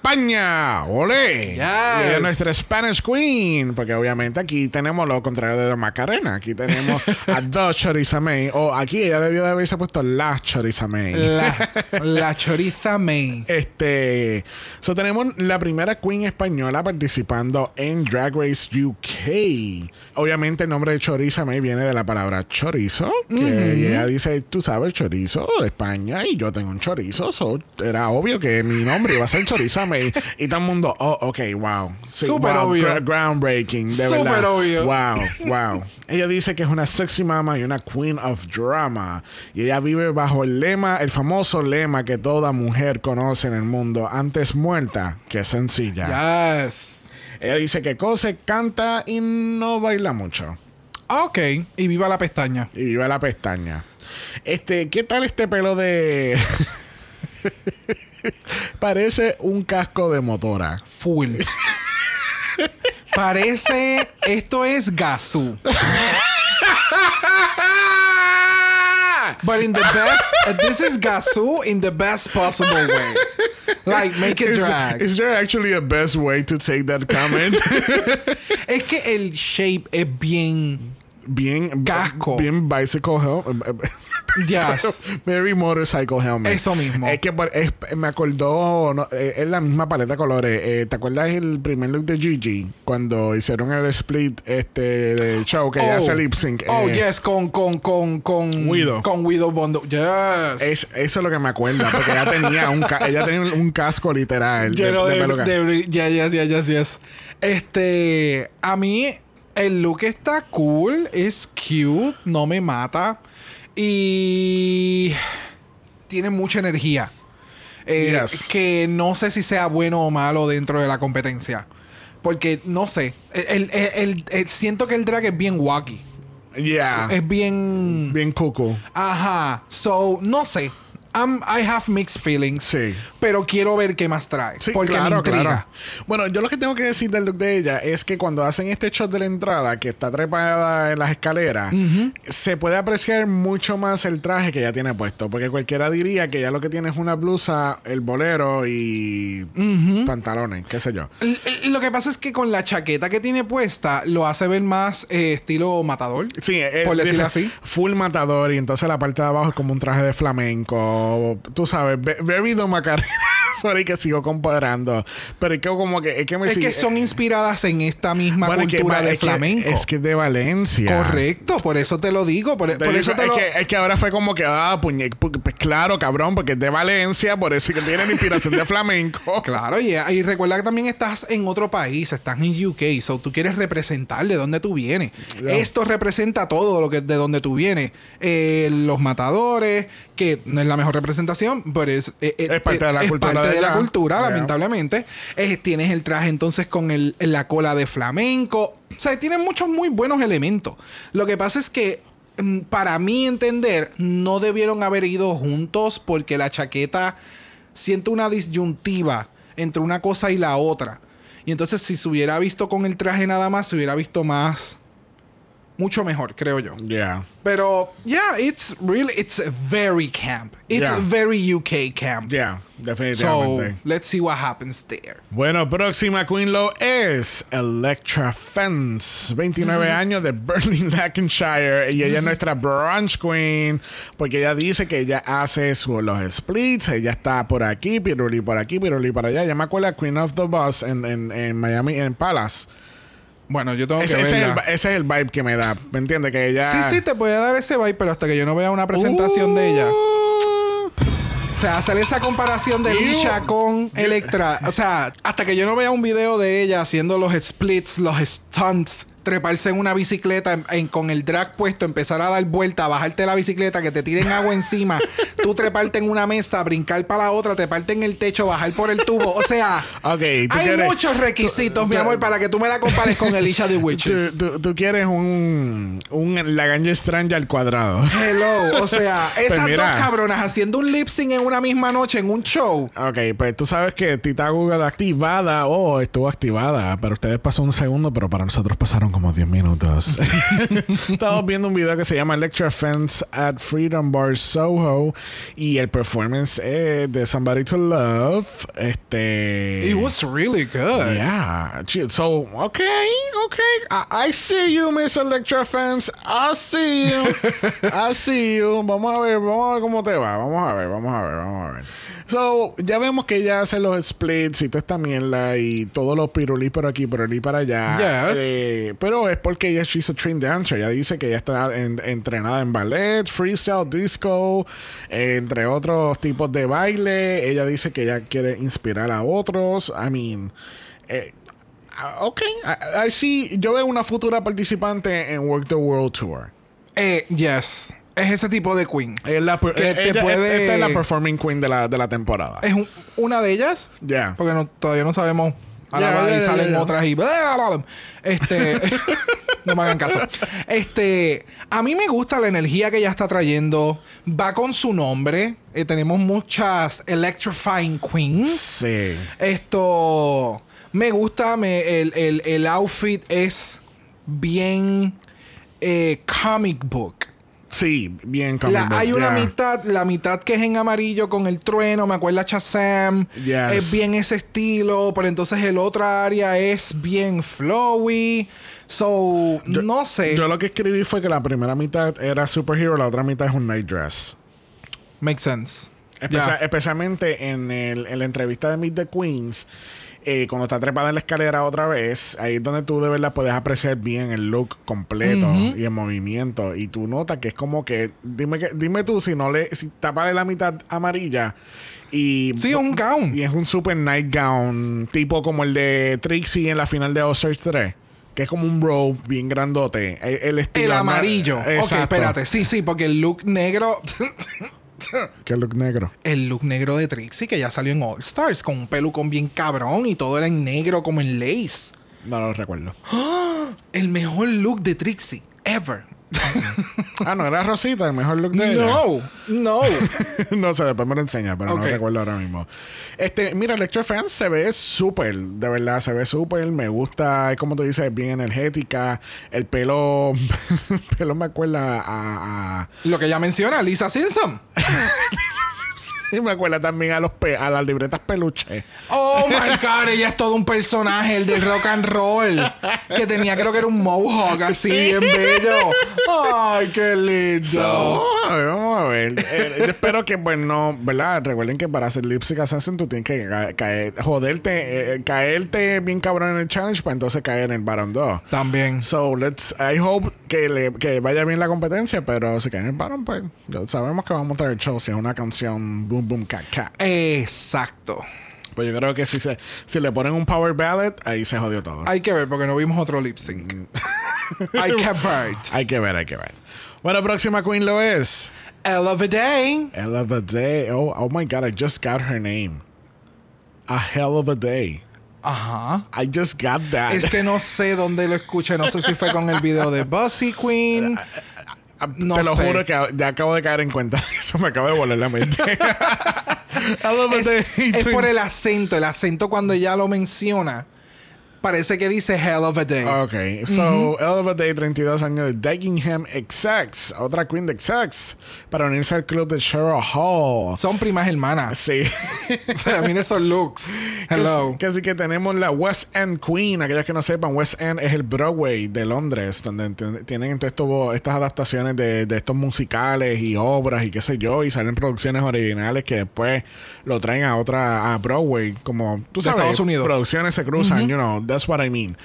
¡Olé! Yes. Y es nuestra Spanish Queen. Porque obviamente aquí tenemos lo contrario de Macarena. Aquí tenemos a dos Choriza May. O aquí ella debió de haberse puesto la Choriza May. La, la Choriza May. Este, so tenemos la primera queen española participando en Drag Race UK. Obviamente el nombre de Choriza May viene de la palabra chorizo, que ella dice, tú sabes, chorizo, España, y yo tengo un chorizo, so era obvio que mi nombre iba a ser Choriza Y todo el mundo, oh, ok, wow. Sí, Súper wow, obvio. groundbreaking, de Súper verdad. obvio. Wow, wow. ella dice que es una sexy mama y una queen of drama. Y ella vive bajo el lema, el famoso lema que toda mujer conoce en el mundo, antes muerta que sencilla. Yes. Ella dice que cose, canta y no baila mucho. Ah, Ok. Y viva la pestaña. Y vive la pestaña. Este, ¿qué tal este pelo de... Parece un casco de motora. Full. Parece. Esto es Gazoo. But in the best, this is Gazoo in the best possible way. Like, make it Is, drag. is there actually a best way to take that comment? Es que el shape es bien. Bien Casco. bien bicycle helmet Yes. very motorcycle helmet Eso mismo. es que es- me acordó no, eh, es la misma paleta de colores Eh, te acuerdas el primer look de Gigi cuando hicieron el split este del show que ella hace lip sync Oh, eh, yes, con, con, con, con. Widow. Con Widow Bondo. Yes. es, eso es lo que me acuerda porque ella tenía un ella tenía un casco literal de- Lleno de de, de- ya, ya, ya. Este, a mí el look está cool, es cute, no me mata y tiene mucha energía. Eh, Yes. Que no sé si sea bueno o malo dentro de la competencia. Porque no sé. El, el- el- el- siento que el drag es bien wacky. yeah Es bien. bien cuckoo Ajá. So, no sé. I'm- I have mixed feelings. Sí. Pero quiero ver qué más trae. Sí, porque me claro, intriga. claro. Bueno, yo lo que tengo que decir del look de ella es que cuando hacen este shot de la entrada, que está trepada en las escaleras, se puede apreciar mucho más el traje que ella tiene puesto. Porque cualquiera diría que ella lo que tiene es una blusa, el bolero y pantalones, qué sé yo. L- Lo que pasa es que con la chaqueta que tiene puesta lo hace ver más eh, estilo matador. Sí, es, Por decirlo así. Full matador y entonces la parte de abajo es como un traje de flamenco. Tú sabes, very Don Macarena. Sorry que sigo comparando. Pero es que como que... Es que, me Es sigue- que son inspiradas en esta misma Bueno, es que- cultura de es que- flamenco. es que es de Valencia. Correcto, por eso te lo digo. Por, eso te es, lo. que, es que ahora fue como que, ah, puñe, pu- pues claro, cabrón, porque es de Valencia, por eso es que tiene la inspiración de flamenco. Claro, y, y recuerda que también estás en otro país, estás en UK, so tú quieres representar de dónde tú vienes. Esto representa todo lo que de dónde tú vienes. Eh, los matadores, que no es la mejor representación, pero es, eh, eh, Es parte de la es cultura parte de de la cultura, lamentablemente. Eh, tienes el traje entonces con el, la cola de flamenco. O sea, tiene muchos muy buenos elementos. Lo que pasa es que mm, para mí entender, no debieron haber ido juntos porque la chaqueta siento una disyuntiva entre una cosa y la otra. Y entonces si se hubiera visto con el traje nada más, se hubiera visto más mucho mejor, creo yo. Yeah. Pero yeah, it's really it's very camp. It's Yeah. very UK camp. Yeah, So, definitivamente. let's see what happens there. Bueno, próxima Queen Low es Electra Fence, 29 años de Berlin, Lancashire. Y ella es nuestra brunch queen, porque ella dice que ella hace su- los splits. Ella está por aquí, Piruli por aquí, Piruli por allá. Ya me acuerdo Queen of the Bus en, en, en Miami, en Palace. Bueno, yo tengo Ese, que ese es el, ese es el vibe que me da. ¿Me entiendes? Que ella. Sí, sí, te puede dar ese vibe, pero hasta que yo no vea una presentación de ella. Uh, O sea, hacer esa comparación de. Lisha con Electra. O sea, hasta que yo no vea un video de ella haciendo los splits, los stunts, treparse en una bicicleta en- en- con el drag puesto, empezar a dar vuelta, bajarte la bicicleta, que te tiren agua encima, tú treparte en una mesa, brincar para la otra, treparte en el techo, bajar por el tubo. O sea, hay quieres- muchos requisitos, mi amor, para que tú me la compares con Elisha de Witches. Tú, tú- tú quieres un, un Lagrange Strange al cuadrado. Hello, o sea, esas Pues mira. dos cabronas haciendo un lip sync en una misma noche en un show. Ok, pues tú sabes que Tita Google activada o estuvo activada, pero ustedes pasó un segundo, pero para nosotros pasaron como 10 minutos. Estamos viendo un video que se llama Lecture Fence at Freedom Bar Soho y el performance es de Somebody to Love. Este. It was really good. Yeah. Chill. So, okay, okay. I, I see you, Miss Electra Fans. I see you. I see you. Vamos a ver, vamos a ver cómo te va. Vamos a ver, vamos a ver, vamos a ver. So, ya vemos que ella hace los splits y toda esta mierda y todos los pirulí por aquí, pirulí para allá. Yes. Eh, pero es porque ella she's a trained dancer. Ella dice que ella está en- entrenada en ballet, freestyle, disco, eh, entre otros tipos de baile. Ella dice que ella quiere inspirar a otros. I mean, eh, ah, ok. I, I see. Yo veo una futura participante en Work the World Tour. Eh, yes. Es ese tipo de queen. Es la, Que te ella- puede- Esta es la performing queen de la, de la temporada. Es un- una de ellas. Ya. Porque no- todavía no sabemos. Ya, salen otras y. Este. no me hagan caso. Este. A mí me gusta la energía que ella está trayendo. Va con su nombre. Eh, tenemos muchas Electrifying Queens. Sí. Esto. Me gusta. Me, el, el- el outfit es bien. eh, comic book. Sí, bien La- hay una mitad, la mitad que es en amarillo con el trueno, me acuerda a Shazam. Yes. Es bien ese estilo, pero entonces el otra área es bien flowy. So, no sé. Yo lo que escribí fue que la primera mitad era superhero, la otra mitad es un night dress. Makes sense. Especialmente en, el- en la entrevista de Meet the Queens, eh, cuando está trepada en la escalera otra vez, ahí es donde tú de verdad puedes apreciar bien el look completo y el movimiento. Y tú notas que es como que, dime, que, dime tú si no le, si tapale la mitad amarilla y... Sí, es un gown. Y es un super night gown, tipo como el de Trixie en la final de All-Stars 3. Que es como un robe bien grandote. El, el estilo El amarillo. Ok, Exacto. espérate. Sí, sí, porque el look negro. Que look negro. el look negro de Trixie que ya salió en All Stars con un pelucón bien cabrón y todo era en negro como en lace. No lo recuerdo. El mejor look de Trixie ever. Ah, no, era Rosita, el mejor look de ella. No, no. no sé, después me lo enseña, pero no recuerdo ahora mismo. Este, mira, Lecture Fans se ve súper, de verdad, se ve súper. Me gusta, es como tú dices, bien energética. El pelo, el pelo me acuerda a, a- Lo que ella menciona, Lisa Simpson. y me acuerda también a los pe- a las libretas peluche. Oh my god, ella es todo un personaje, el del rock and roll. Que tenía, creo que era un mohawk así, Sí. bien bello. Ay, qué lindo. So, vamos a ver, vamos a ver. Eh, yo espero que, bueno, ¿verdad? Recuerden que para hacer Lip Sync Assassin tú tienes que ca- caer, joderte, eh, caerte bien cabrón en el challenge para entonces caer en el Baron 2. También. So, let's, I hope que, le, que vaya bien la competencia, pero si caen en el Baron, pues ya sabemos que vamos a tener show si es una canción Boom Boom Cat Cat. Exacto. Pues yo creo que si, se, si le ponen un Power Ballad, ahí se jodió todo. Hay que ver porque no vimos otro lip sync. Hay que ver. Hay que ver, hay que ver. Bueno, próxima queen lo es. Hell of a day. Hell of a day. Oh, oh my God, I just got her name. A hell of a day. Ajá. I just got that. Es que no sé dónde lo escuché. No sé si fue con el video de Bussy Queen. No Te lo sé. juro que ya acabo de caer en cuenta. Eso me acaba de volar la mente. hell of a Es, es por el acento. El acento cuando ella lo menciona. Parece que dice Hell of a day. Ok, so Hell of a Day, 32 años de Dagenham XX, otra queen de XX, para unirse al club de Cheryl Hall. Son primas hermanas. Sí. O sea, miren esos looks. Hello. Que, así que tenemos la West End Queen. Aquellos que no sepan, West End es el Broadway de Londres, donde tienen entonces esto- estas adaptaciones de, de estos musicales y obras y qué sé yo, y salen producciones originales que después lo traen a otra, a Broadway, como tú sabes, Estados Unidos. producciones se cruzan, you know, that's what I mean.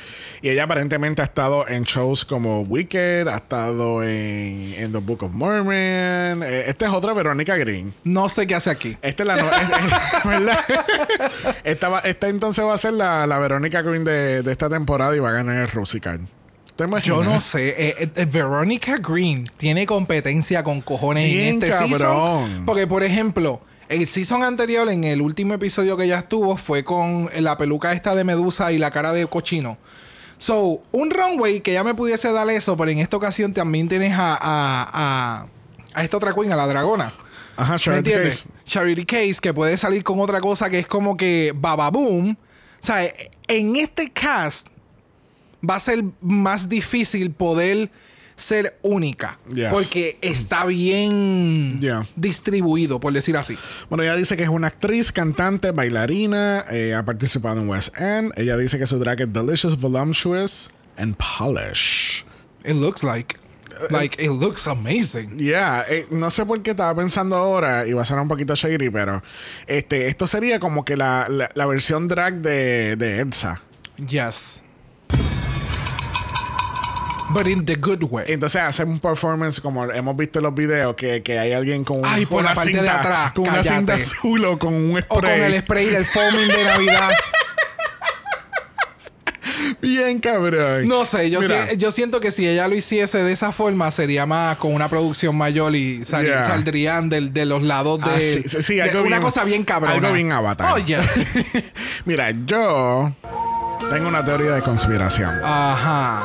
Y ella aparentemente ha estado en shows como Wicked, ha estado en, en The Book of Mormon. Eh, esta es otra Verónica Green. No sé qué hace aquí. Esta es la no- esta, va- esta entonces va a ser la, la Verónica Green de, de esta temporada y va a ganar el Rusical. Yo no sé. eh, eh, eh, Veronica Green tiene competencia con cojones Bien en este cabrón. season. Porque, por ejemplo, el season anterior, en el último episodio que ella estuvo, fue con la peluca esta de medusa y la cara de cochino. So, un runway que ya me pudiese dar eso, pero en esta ocasión también tienes a, a, a, a esta otra queen, a la dragona. Ajá, ¿Me Charlotte entiendes? Case. Charity Case, que puede salir con otra cosa que es como que bababoom. O sea, en este cast va a ser más difícil poder ser única. Yes. Porque está bien Yeah. distribuido, por decir así. Bueno, ella dice que es una actriz, cantante, bailarina, eh, ha participado en West End. Ella dice que su drag es delicious, voluptuous and polished. It looks like. Like, it looks amazing. Yeah, eh, no sé por qué estaba pensando ahora, y va a ser un poquito shady, pero este, esto sería como que la, la, la versión drag de, de Elsa. Yes. But in the good way. Entonces hace un performance como hemos visto en los videos, que, que hay alguien con, un- Ay, por con la una parte de cinta, atrás, con una cinta azul o con un O con spray. el spray del foaming de Navidad. Bien cabrón. No sé, yo, si- yo siento que si ella lo hiciese de esa forma sería más con una producción mayor y sal- Yeah. saldrían del- de, los lados de, Ah, sí, sí, sí, de algo una bien- cosa bien cabrona. algo bien avatar. Oh, yes. Mira, yo tengo una teoría de conspiración. Ajá.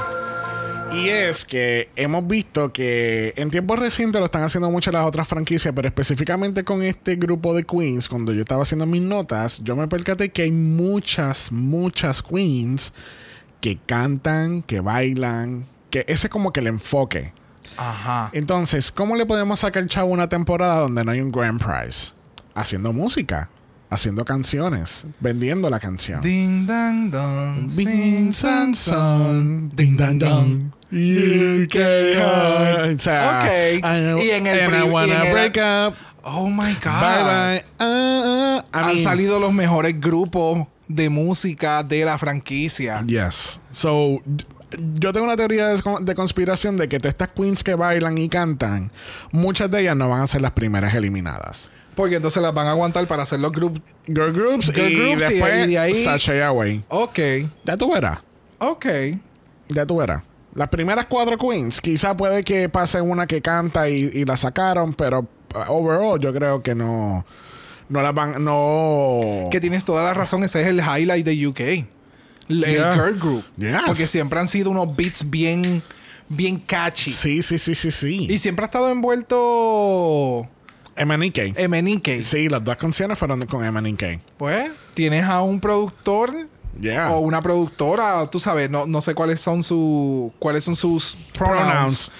Y es que hemos visto que en tiempos recientes lo están haciendo muchas las otras franquicias, pero específicamente con este grupo de queens, cuando yo estaba haciendo mis notas, yo me percaté que hay muchas, muchas queens que cantan, que bailan, que ese es como que el enfoque. Ajá. Entonces, ¿cómo le podemos sacar chavo una temporada donde no hay un grand prize? Haciendo música, haciendo canciones, vendiendo la canción. Ding dang dong. San, son, ding, dang, dong. You can- O sea. I- Y en el and I y wanna el- break up. Oh my God. Bye bye. Ah, ah. I Han mean, salido los mejores grupos de música de la franquicia. Yes. So, yo tengo una teoría de, con- de conspiración de que todas estas queens que bailan y cantan, muchas de ellas no van a ser las primeras eliminadas. Porque entonces las van a aguantar para hacer los grupos. Girl groups Girl y groups y después de ahí- Sasha Yahweh. Ok. Ya tú verás. Ok. Ya tú verás. Las primeras cuatro queens, quizá puede que pase una que canta y, y la sacaron, pero uh, overall yo creo que no, no las van, no. Que tienes toda la razón, ese es el highlight de UK. El Yeah. girl group. Yes. Porque siempre han sido unos beats bien, bien catchy. Sí, sí, sí, sí, sí. Y siempre ha estado envuelto MNK. MNK. Sí, las dos canciones fueron con MNK. Pues, tienes a un productor Yeah. o una productora, tú sabes, no, no sé cuáles son su, cuáles son sus pronouns. Pronouns.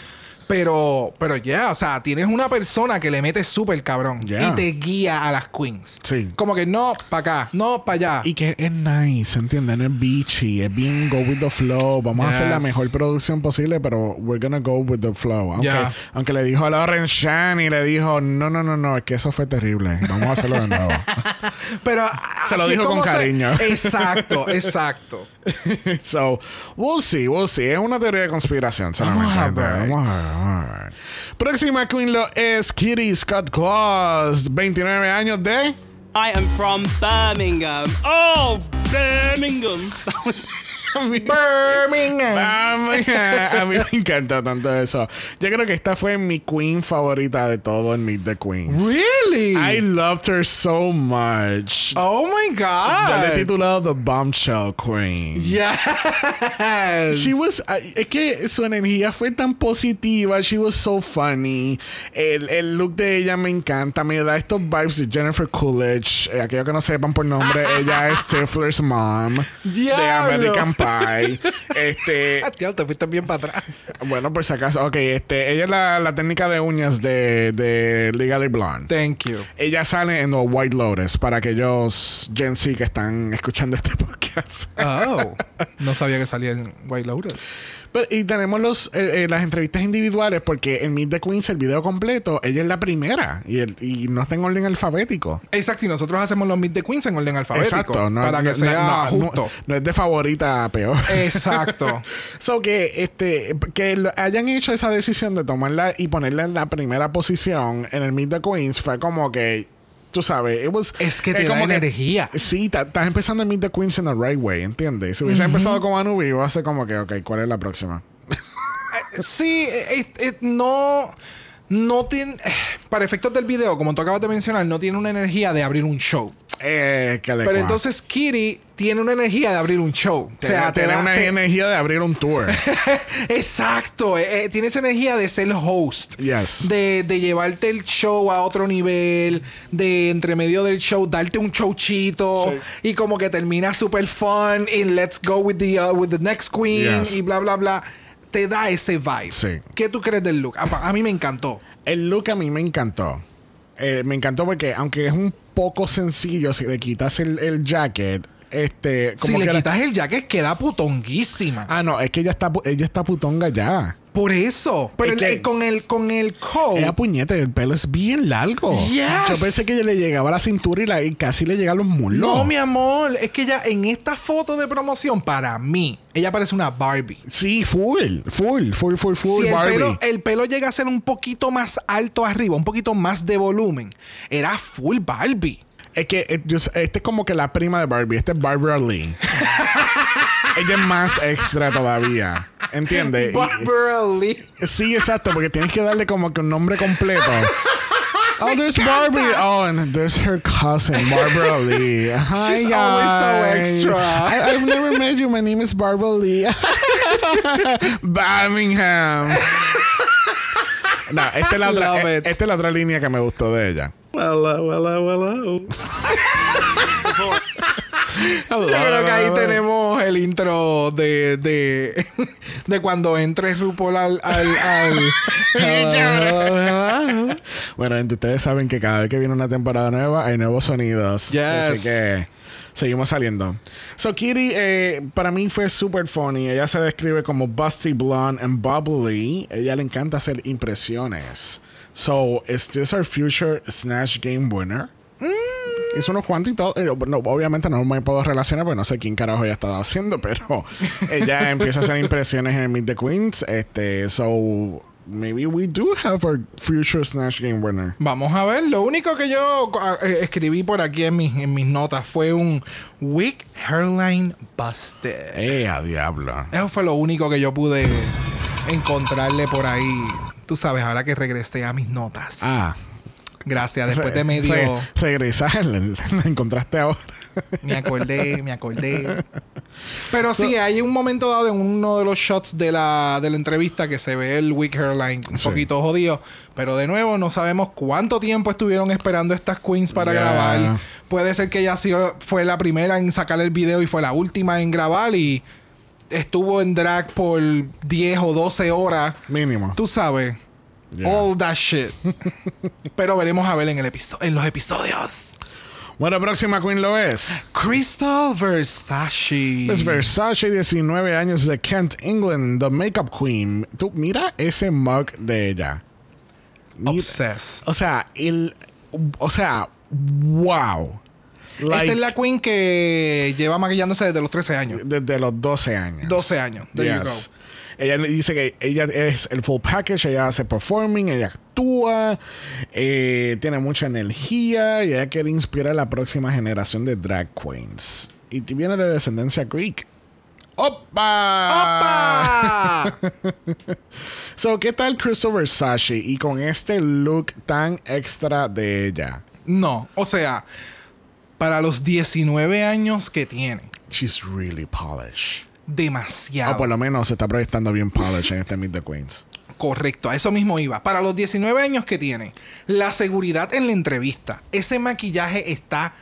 Pero, pero ya, o sea, tienes una persona que le mete súper cabrón Yeah. y te guía a las queens. Sí. Como que no para acá, no para allá. Y que es nice, ¿entiendes? No es beachy, es bien go with the flow. Vamos a hacer la mejor producción posible, pero we're gonna go with the flow. Aunque, Yeah. aunque le dijo a Lauren Shan y le dijo, no, no, no, no, es que eso fue terrible. Vamos a hacerlo de nuevo. Pero Se lo dijo con se- cariño. Exacto, exacto. so, we'll see, we'll see. Es una teoría de conspiración solamente. Vamos a ver. Vamos a ver, ver. Próxima queen lo es Kitty Scott Claus, 29 años de... I am from Birmingham. Oh, Birmingham. Birmingham. A mí, me encanta tanto eso. Yo creo que esta fue mi queen favorita de todo en Meet the Queens. Really? I loved her so much. oh my Yo le he god. titulado The Bombshell Queen. Yes. She was, es que su energía fue tan positiva. She was so funny. El, el look de ella me encanta. Me da estos vibes de Jennifer Coolidge. Eh, aquellos que no sepan por nombre, ella es Stifler's mom de Diablo. American Pie. Este, Ah, tío, te fuiste bien para atrás. bueno, por si acaso, ok, este, ella es la, la técnica de uñas de, de Legally Blonde. Thank you. Ella sale en The White Lotus para aquellos Gen Z que están escuchando este podcast. Oh, no sabía que salía en White Lotus. Pero- y tenemos los, eh, eh, las entrevistas individuales porque en Meet the Queens, el video completo, ella es la primera y, el, y no está en orden alfabético. Exacto, y nosotros hacemos los Meet the Queens en orden alfabético. Exacto, no, para no- que sea no- justo. No, es de favorita a peor. Exacto. So que este que hayan hecho esa decisión de tomarla y ponerla en la primera posición en el Meet the Queens fue como que tú sabes, it was- Es que te da como energía. sí, estás empezando el Meet the Queens en the right way, ¿entiendes? Si hubiese empezado con Anubi, iba a ser como que, ok, ¿cuál es la próxima? Sí, eh, eh, no. No tiene. eh, Para efectos del video, como tú acabas de mencionar, no tiene una energía de abrir un show. Eh, que le Pero entonces Kitty tiene una energía de abrir un show. O sea, tiene una te- energía de abrir un tour. Exacto. eh, eh, tiene esa energía de ser host. Yes. De, de llevarte el show a otro nivel. De entre medio del show darte un showchito. Y como que termina super fun. And let's go with the, uh, with the next queen. Yes. Y bla, bla, bla. Te da ese vibe. Sí. ¿Qué tú crees del look? A, a mí me encantó. El look a mí me encantó. Eh, me encantó porque, aunque es un poco sencillo, si le quitas el, el jacket, este. Si que le la- quitas el jacket, queda putonguísima. Ah, no, es que ella está, ella está putonga ya. Por eso. Pero Es el- que- eh, con el con el coat. Ella puñete, el pelo es bien largo. Yes. Yo pensé que ella le llegaba a la cintura y, la, y casi le llega a los muslos. No, mi amor, es que ella en esta foto de promoción, para mí, ella parece una Barbie. Sí, full, full, full, full, full, si el Barbie. pelo, el pelo llega a ser un poquito más alto arriba, un poquito más de volumen, era full Barbie. Es que eh, yo sé- este es como que la prima de Barbie. Este es Barbara Lee. ella es más extra todavía. ¿Entiendes? Barbara Lee. Sí, exacto, porque tienes que darle como que un nombre completo. Oh, there's Barbie. Oh, and there's her cousin, Barbara Lee. Hi, She's always so extra. I, have never met you. My name is Barbara Lee. Birmingham. No, esta es, la otra, Love eh, esta es la otra línea que me gustó de ella. Hello, hello, hello. Yo creo que ahí tenemos el intro de, de, de cuando entre RuPaul al... al, al- Bueno, gente, ustedes saben que cada vez que viene una temporada nueva hay nuevos sonidos. Yes. Así que seguimos saliendo. So, Kitty, eh, para mí fue super funny. Ella se describe como busty, blonde and bubbly. Ella le encanta hacer impresiones. So, is this our future Snatch Game winner? Hizo unos cuantos y todo. Eh, no, obviamente no me puedo relacionar porque no sé quién carajo ella estaba haciendo, pero ella empieza a hacer impresiones en el Meet the Queens. Este, so maybe we do have our future Snatch Game winner. Vamos a ver. Lo único que yo eh, escribí por aquí en mis, en mis notas fue un Wig Hairline Busted. Eh, a diablo. Eso fue lo único que yo pude encontrarle por ahí. Tú sabes, ahora que regresé a mis notas. Ah. Gracias, después de medio... re- regresar, la, la encontraste ahora. Me acordé, me acordé. Pero sí, hay un momento dado en uno de los shots de la, de la entrevista que se ve el Wig Hairline un Sí. poquito jodido. Pero de nuevo, no sabemos cuánto tiempo estuvieron esperando estas queens para grabar. Puede ser que ella fue la primera en sacar el video y fue la última en grabar y estuvo en drag por 10 o 12 horas. Mínimo. Tú sabes. Yeah. All that shit. Pero veremos a ver en, el en los episodios. Bueno, próxima queen lo es. Crystal Versace. Es Versace, 19 años de Kent, England, the makeup queen. Tú, mira ese mug de ella. Mira- Obsessed. O sea, el. O sea, wow. Like, Esta es la queen que lleva maquillándose desde los 13 años. Desde los 12 años. 12 años. There you Yes. go. Ella dice que ella es el full package, ella hace performing, ella actúa, eh, tiene mucha energía y ella quiere inspirar a la próxima generación de drag queens. Y viene de descendencia Greek. ¡Opa! ¡Opa! So, ¿qué tal Crystal Versace? Y con este look tan extra de ella. no, o sea, para los 19 años que tiene, She's really polished. demasiado. O por lo menos se está proyectando bien polished en este Meet the Queens. Correcto, a eso mismo iba. Para los 19 años que tiene, la seguridad en la entrevista, ese maquillaje está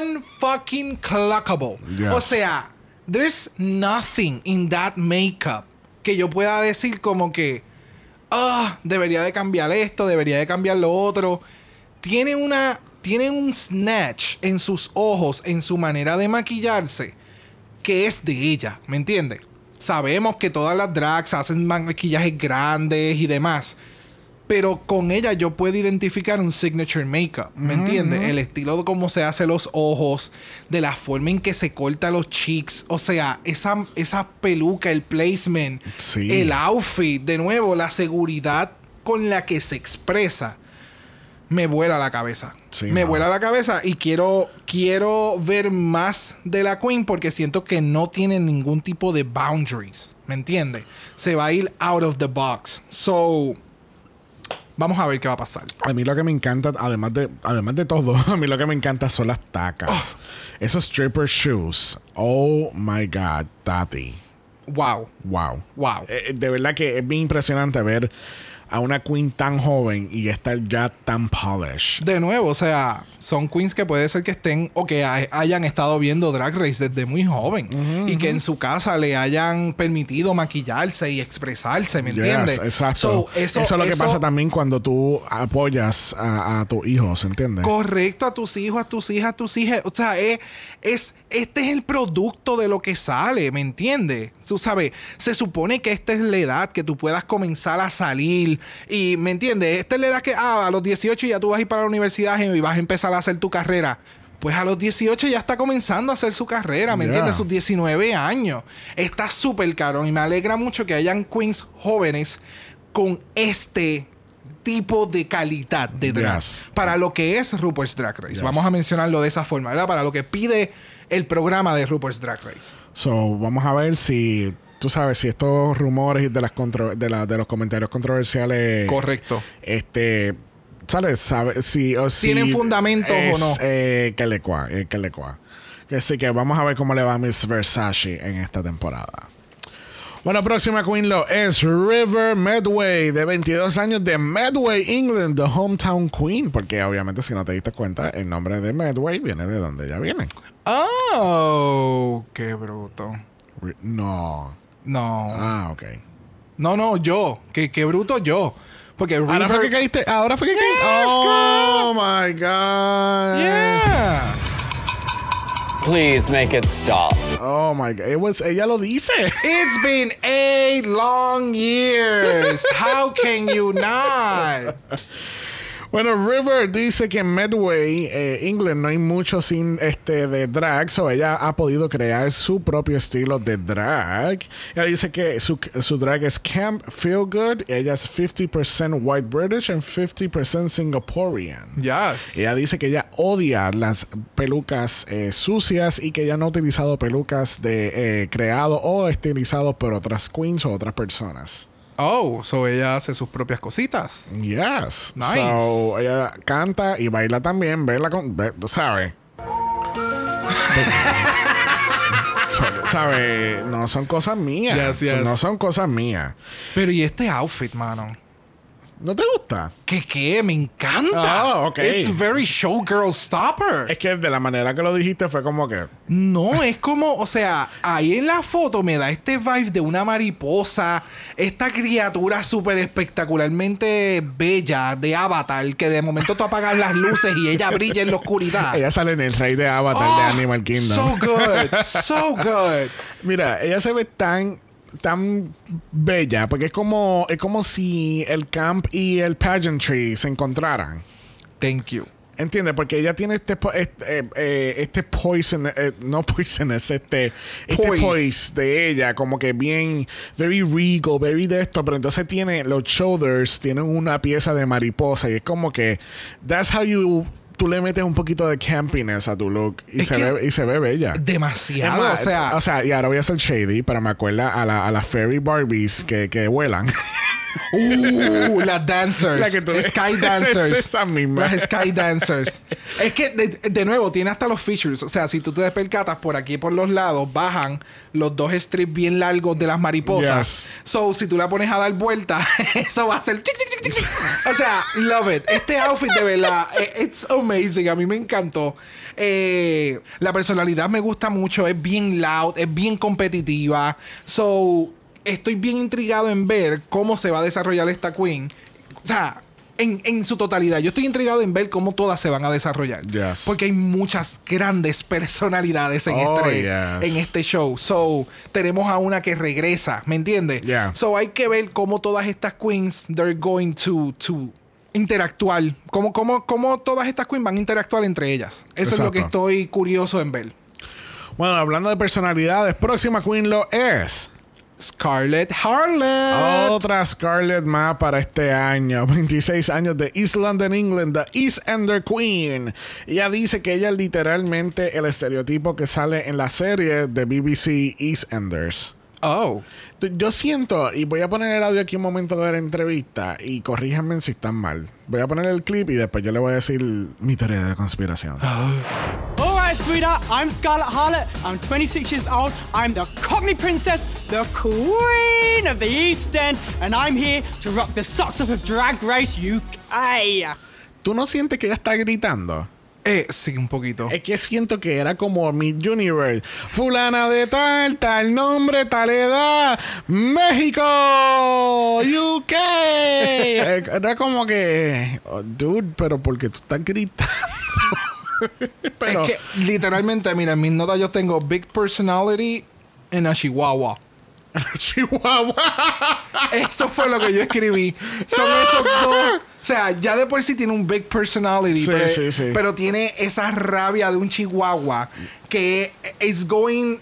unfucking clockable. Yes. O sea, there's nothing in that makeup que yo pueda decir como que, ah, debería de cambiar esto, debería de cambiar lo otro. Tiene una, tiene un snatch en sus ojos, en su manera de maquillarse, que es de ella, ¿me entiendes? Sabemos que todas las drags hacen maquillajes grandes y demás. Pero con ella yo puedo identificar un signature makeup, ¿me entiendes? El estilo de cómo se hace los ojos, de la forma en que se corta los cheeks. O sea, esa, esa peluca, el placement, Sí. el outfit, de nuevo, la seguridad con la que se expresa. Me vuela la cabeza. Sí, me vuela la cabeza y quiero, quiero ver más de la Queen porque siento que no tiene ningún tipo de boundaries. ¿Me entiendes? Se va a ir out of the box. So, vamos a ver qué va a pasar. A mí lo que me encanta, además de, además de todo, a mí lo que me encanta son las tacas. Esos stripper shoes. Oh my God, Tati. Wow. Wow. Wow. Eh, de verdad que es bien impresionante ver a una queen tan joven y estar ya tan polished. De nuevo, o sea, son queens que puede ser que estén o que hay- hayan estado viendo Drag Race desde muy joven y que en su casa le hayan permitido maquillarse y expresarse, ¿me Yes, entiendes? exacto. So, eso, es lo que pasa también cuando tú apoyas a, a tus hijos, ¿entiendes? Correcto a tus hijos, a tus hijas, a tus hijas. O sea, es, es, este es el producto de lo que sale, ¿me entiendes? Tú sabes, se supone que esta es la edad que tú puedas comenzar a salir. Y, ¿me entiendes? Esta es la edad que, ah, a los 18 ya tú vas a ir para la universidad y vas a empezar a hacer tu carrera. Pues a los 18 ya está comenzando a hacer su carrera, ¿me Yeah. entiendes? Sus 19 años. Está súper caro y me alegra mucho que hayan queens jóvenes con este tipo de calidad de drag Yes. para lo que es RuPaul's Drag Race. Yes. Vamos a mencionarlo de esa forma, ¿verdad? Para lo que pide el programa de RuPaul's Drag Race. So, vamos a ver si, tú sabes, si estos rumores y de, las contro- de, la- de los comentarios controversiales. Correcto. Este. ¿Sabes? Sabe, si, o si ¿Tienen fundamentos o no? Eh, que le cua, eh, que le cua. Que vamos a ver cómo le va a Miss Versace en esta temporada. Bueno, próxima Queen Lo es River Medway, de 22 años de Medway, England, the hometown queen. Porque obviamente, si no te diste cuenta, el nombre de Medway viene de donde ella viene. Oh, qué bruto. No. No. Ah, ok. No, no, yo. Qué, qué bruto yo. Porque. Ahora fue que caíste. Ahora fue que caíste. Yes, oh my God. Yeah. Please make it stop. Oh my God. It was, ella lo dice. It's been eight long years. How can you not? Bueno, River dice que en Medway, eh, England, no hay mucho sin este de drag, so ella ha podido crear su propio estilo de drag. Ella dice que su, su drag es camp, feel good. Ella es 50% white British and 50% Singaporean. Yes. Ella dice que ella odia las pelucas eh, sucias y que ella no ha utilizado pelucas de eh, creado o estilizado por otras queens o otras personas. Oh, so ella hace sus propias cositas. Yes. Nice. So, ella canta y baila también. Baila con. ¿Sabe? So- ¿Sabe? No son cosas mías. Yes, yes. So, no son cosas mías. Pero ¿y este outfit, mano? ¿No te gusta? ¿Qué qué? Me encanta. Ah, ok. It's very showgirl stopper. Es que de la manera que lo dijiste fue como que. No, es como, o sea, ahí en la foto me da este vibe de una mariposa, esta criatura súper espectacularmente bella de Avatar, que de momento tú apagas las luces y ella brilla en la oscuridad. Ella sale en el rey de Avatar Oh, de Animal Kingdom. So good, so good. Mira, ella se ve tan tan bella porque es como es como si el camp y el pageantry se encontraran. Thank you. ¿Entiendes? Porque ella tiene este po- este, eh, eh, este poison, eh, no poison, es este, este Poise. poise de ella, como que bien, very regal, very de esto, pero entonces tiene los shoulders, tienen una pieza de mariposa y es como que, that's how you, tú le metes un poquito de campiness a tu look y, se, ve, y se ve bella. Demasiado, más, o sea, o sea, y ahora voy a ser shady, pero me acuerda a, la, a las fairy Barbies que, que vuelan. Uh, las dancers. La que tú- Sky es- dancers. es esa misma. Las Sky dancers. es que, de, de nuevo, tiene hasta los features. O sea, si tú te percatas por aquí por los lados, bajan los dos strips bien largos de las mariposas. Yes. So, si tú la pones a dar vuelta, eso va a ser. O sea, love it. Este outfit de verdad, eh, it's amazing. A mí me encantó. Eh, la personalidad me gusta mucho. Es bien loud, es bien competitiva. So, estoy bien intrigado en ver cómo se va a desarrollar esta queen. O sea, en, en su totalidad. Yo estoy intrigado en ver cómo todas se van a desarrollar. Yes. Porque hay muchas grandes personalidades en, Oh, este, yes. en este show. So, tenemos a una que regresa, ¿me entiendes? Yeah. So, hay que ver cómo todas estas queens, they're going to, to interactuar. Cómo, cómo, cómo todas estas queens van a interactuar entre ellas. Eso es lo que estoy curioso en ver. Bueno, hablando de personalidades, próxima queen lo es. Scarlett Harlot. Otra Scarlett más para este año. 26 años de East London, England, the East Ender Queen. Ella dice que ella es literalmente el estereotipo que sale en la serie de BBC East Enders. Oh. Yo siento, y voy a poner el audio aquí un momento de la entrevista y corríjanme si están mal. Voy a poner el clip y después yo le voy a decir mi teoría de conspiración. Alright, sweetheart, I'm Scarlett Harlot. I'm 26 years old. I'm the Cockney Princess, the Queen of the East End, and I'm here to rock the socks off of Drag Race UK. ¿Tú no sientes que ella está gritando? Eh, sí, un poquito. Es que siento que era como Mid Universe. Fulana de tal, tal nombre, tal edad. México. UK. Eh, Era como que. oh, dude, pero porque tú estás gritando. pero. Es que literalmente, mira, en mis notas yo tengo Big Personality en a Chihuahua. Chihuahua. Eso fue lo que yo escribí. Son esos dos. O sea, ya de por sí tiene un big personality, Sí, pero, sí, sí. pero tiene esa rabia de un chihuahua que es going,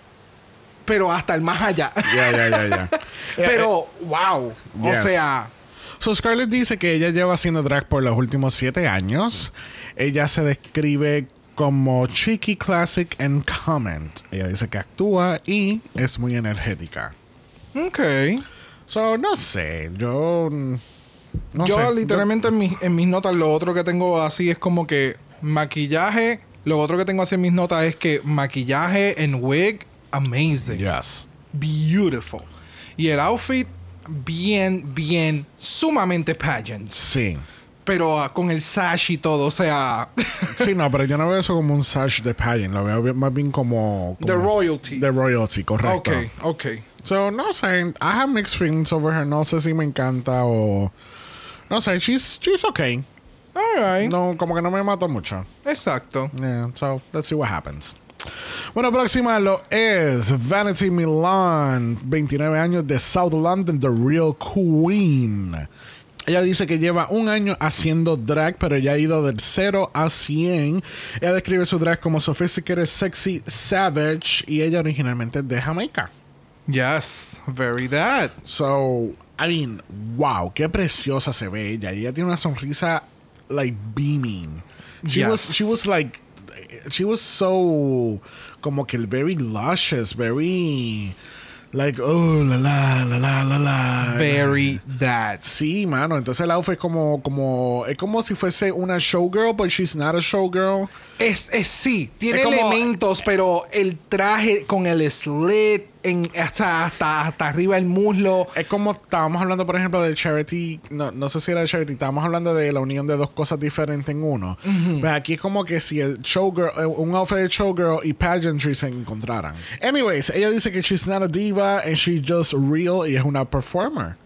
pero hasta el más allá. Ya, ya, ya, ya. pero, wow. O sea, So Scarlett dice que ella lleva haciendo drag por los últimos siete años. Ella se describe como cheeky, classic and comment. Ella dice que actúa y es muy energética. ok. So, no sé, yo. No yo sé. literalmente en mis, en mis notas lo otro que tengo así es como que maquillaje. Lo otro que tengo así en mis notas es que maquillaje en wig, amazing. Yes. Beautiful. Y el outfit, bien, bien, sumamente pageant. Sí. Pero ah, con el sash y todo, o sea, Sí, no, pero yo no veo eso como un sash de pageant. Lo veo bien- más bien como. como The royalty. The royalty, correcto. ok, ok. So, no sé. I have mixed feelings over her. No sé si me encanta o. No sé, she's, she's okay. Alright. No, como que no me mató mucho. Exacto. Yeah, so let's see what happens. Bueno, próxima lo es Vanity Milan, 29 años de South London, The Real Queen. Ella dice que lleva un año haciendo drag, pero ya ha ido del 0 a 100. Ella describe su drag como sophisticated, sexy, savage, y ella originalmente es de Jamaica. Yes, very that. So, I mean, wow, qué preciosa se ve ella. Ella tiene una sonrisa like beaming. She Yes. was she was like she was so como que very luscious, very like oh la la la la la la. Very that. Sí, mano. Entonces el outfit es como, como, es como si fuese una showgirl, but she's not a showgirl. Es, es sí, tiene Es como- elementos, pero el traje con el slit en, hasta, hasta, hasta arriba el muslo. Es como estábamos hablando, por ejemplo, de Charity. No, no sé si era de Charity. Estábamos hablando de la unión de dos cosas diferentes en uno. Pues aquí es como que si el showgirl, eh, un outfit de showgirl y pageantry se encontraran. Anyways, ella dice que she's not a diva and she's just real y es una performer.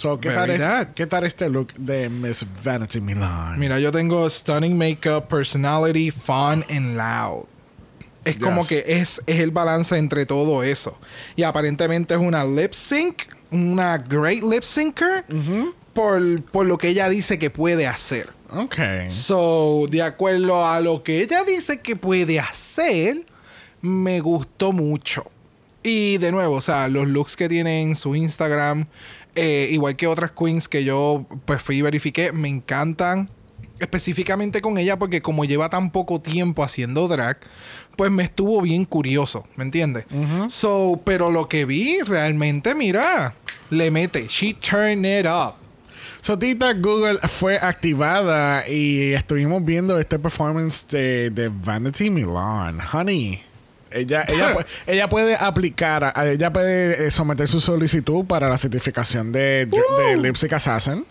So, ¿qué, tal, es-. ¿qué tal este look de Miss Vanity Milan? Mira, yo tengo stunning makeup, personality, fun and loud. Es como que es, es el balance entre todo eso. Y aparentemente es una lip sync, una great lip syncer, por, por lo que ella dice que puede hacer. Ok. So, de acuerdo a lo que ella dice que puede hacer, me gustó mucho. Y de nuevo, o sea, los looks que tiene en su Instagram, eh, igual que otras queens que yo pues fui y verifiqué, me encantan. Específicamente con ella porque como lleva tan poco tiempo haciendo drag, pues me estuvo bien curioso, ¿me entiendes? So, pero lo que vi realmente, mira, le mete, she turned it up. So, Tita Google fue activada y estuvimos viendo este performance de, de Vanity Milan. Honey, ella, ella, ella puede aplicar, a- ella puede eh, someter su solicitud para la certificación de, de Lipstick Assassin.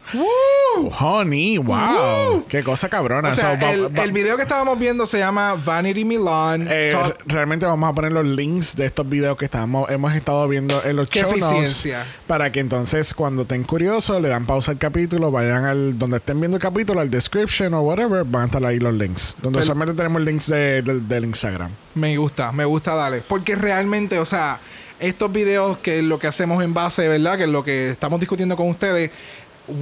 Honey, wow. Qué cosa cabrona. O sea, So, va- el, video que estábamos viendo se llama Vanity Milan. eh, realmente vamos a poner los links de estos videos que estamos, hemos estado viendo en los Qué show notes eficiencia. para que entonces cuando estén curiosos le dan pausa al capítulo, vayan al donde estén viendo el capítulo, al description o whatever, van a estar ahí los links. Donde Pero- solamente tenemos links de- del- del Instagram. Me gusta, me gusta darle. Porque realmente, o sea, estos videos que es lo que hacemos en base, ¿verdad? Que es lo que estamos discutiendo con ustedes.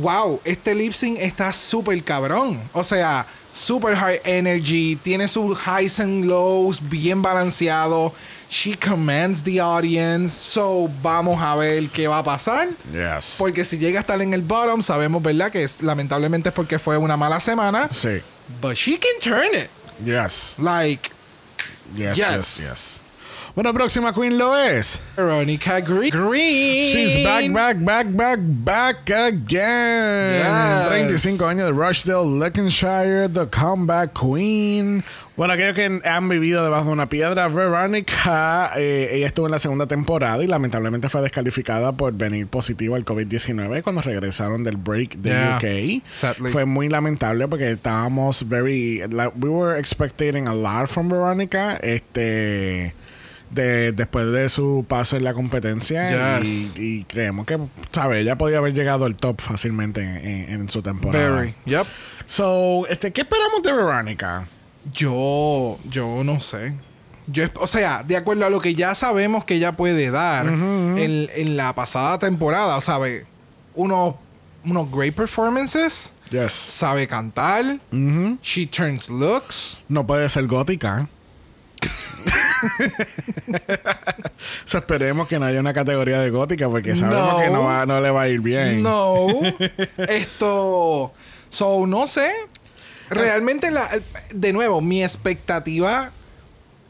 Wow, este lip sync está súper cabrón. O sea, super high energy. Tiene sus highs and lows bien balanceado. She commands the audience. So, vamos a ver qué va a pasar. Yes. Porque si llega a estar en el bottom, sabemos, ¿verdad? Que es, lamentablemente es porque fue una mala semana. Sí. But she can turn it. Yes. Like, Yes, Yes. yes, yes. Bueno, próxima queen lo es. Veronica Green. Green. She's back, back, back, back, back again. Yes. 35 años de Rochdale, Lincolnshire, the comeback queen. Bueno, aquellos que han vivido debajo de una piedra, Veronica, eh, ella estuvo en la segunda temporada y lamentablemente fue descalificada por venir positivo al COVID-19 cuando regresaron del break de Yeah. UK. Sadly. Fue muy lamentable porque estábamos very, like, we were expecting a lot from Veronica, este, de, después de su paso en la competencia Yes. y, y creemos que, ¿sabes? Ella podía haber llegado al top fácilmente en, en- en su temporada. Very. Yep. So, este, ¿qué esperamos de Veronica? Yo, yo no sé. Yo, o sea, de acuerdo a lo que ya sabemos que ella puede dar en, en la pasada temporada, ¿sabe? Unos, unos great performances. Yes. Sabe cantar. She turns looks. No puede ser gótica. so, esperemos que no haya una categoría de gótica porque sabemos No. que no, va- no le va a ir bien. No. Esto. So, no sé. Realmente, la, de nuevo, mi expectativa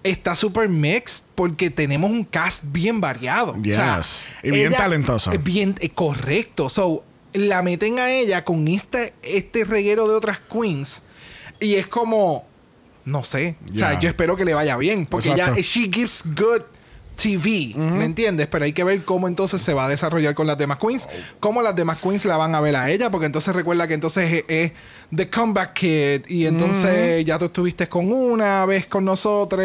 está súper mixed porque tenemos un cast bien variado. O sea, Yes. Y bien talentoso. Bien, eh, correcto. So, la meten a ella con este, este reguero de otras queens y es como. No sé. O sea, yo espero que le vaya bien porque Exacto. ya she gives good TV, ¿me entiendes? Pero hay que ver cómo entonces se va a desarrollar con las demás queens, cómo las demás queens la van a ver a ella, porque entonces recuerda que entonces es, es The Comeback Kid y entonces ya tú estuviste con una vez con nosotros,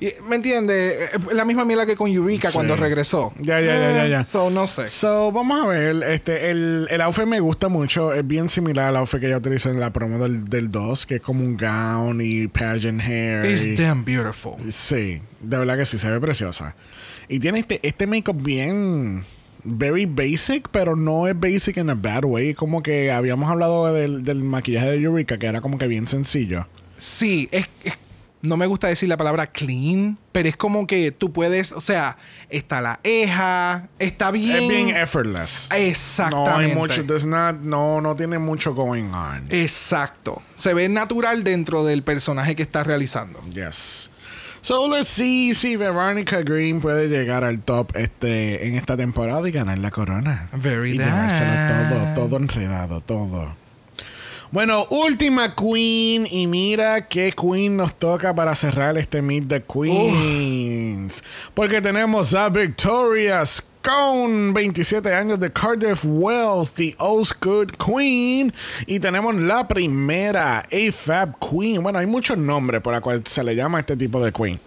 y- ¿me entiendes? La misma mierda que con Eureka Sí. cuando regresó. Ya, ya, ya, ya, ya. Eh, So, no sé. So, vamos a ver. Este, el, el outfit me gusta mucho. Es bien similar al outfit que ella utilizó en la promo del, del 2, que es como un gown y pageant hair. It's y- damn beautiful. Sí, de verdad que sí, se ve preciosa. Y tiene este, este make-up bien. Very basic, pero no es basic in a bad way. Como que habíamos hablado del, del maquillaje de Eureka, que era como que bien sencillo. Sí, es, es- no me gusta decir la palabra clean, pero es como que tú puedes, o sea, está la eja, está bien. Es bien effortless. Exactamente. No hay mucho, not- no, no tiene mucho going on. Exacto. Se ve natural dentro del personaje que está realizando. Yes. So let's see si Veronica Green puede llegar al top este en esta temporada y ganar la corona. Very y llevárselo todo, todo enredado, todo. Bueno, última queen y mira qué queen nos toca para cerrar este Meet the Queens. Porque tenemos a Victoria Scone, 27 años de Cardiff Wells, the Osgood Queen. Y tenemos la primera AFAB Queen. Bueno, hay muchos nombres por la cual se le llama a este tipo de Queen.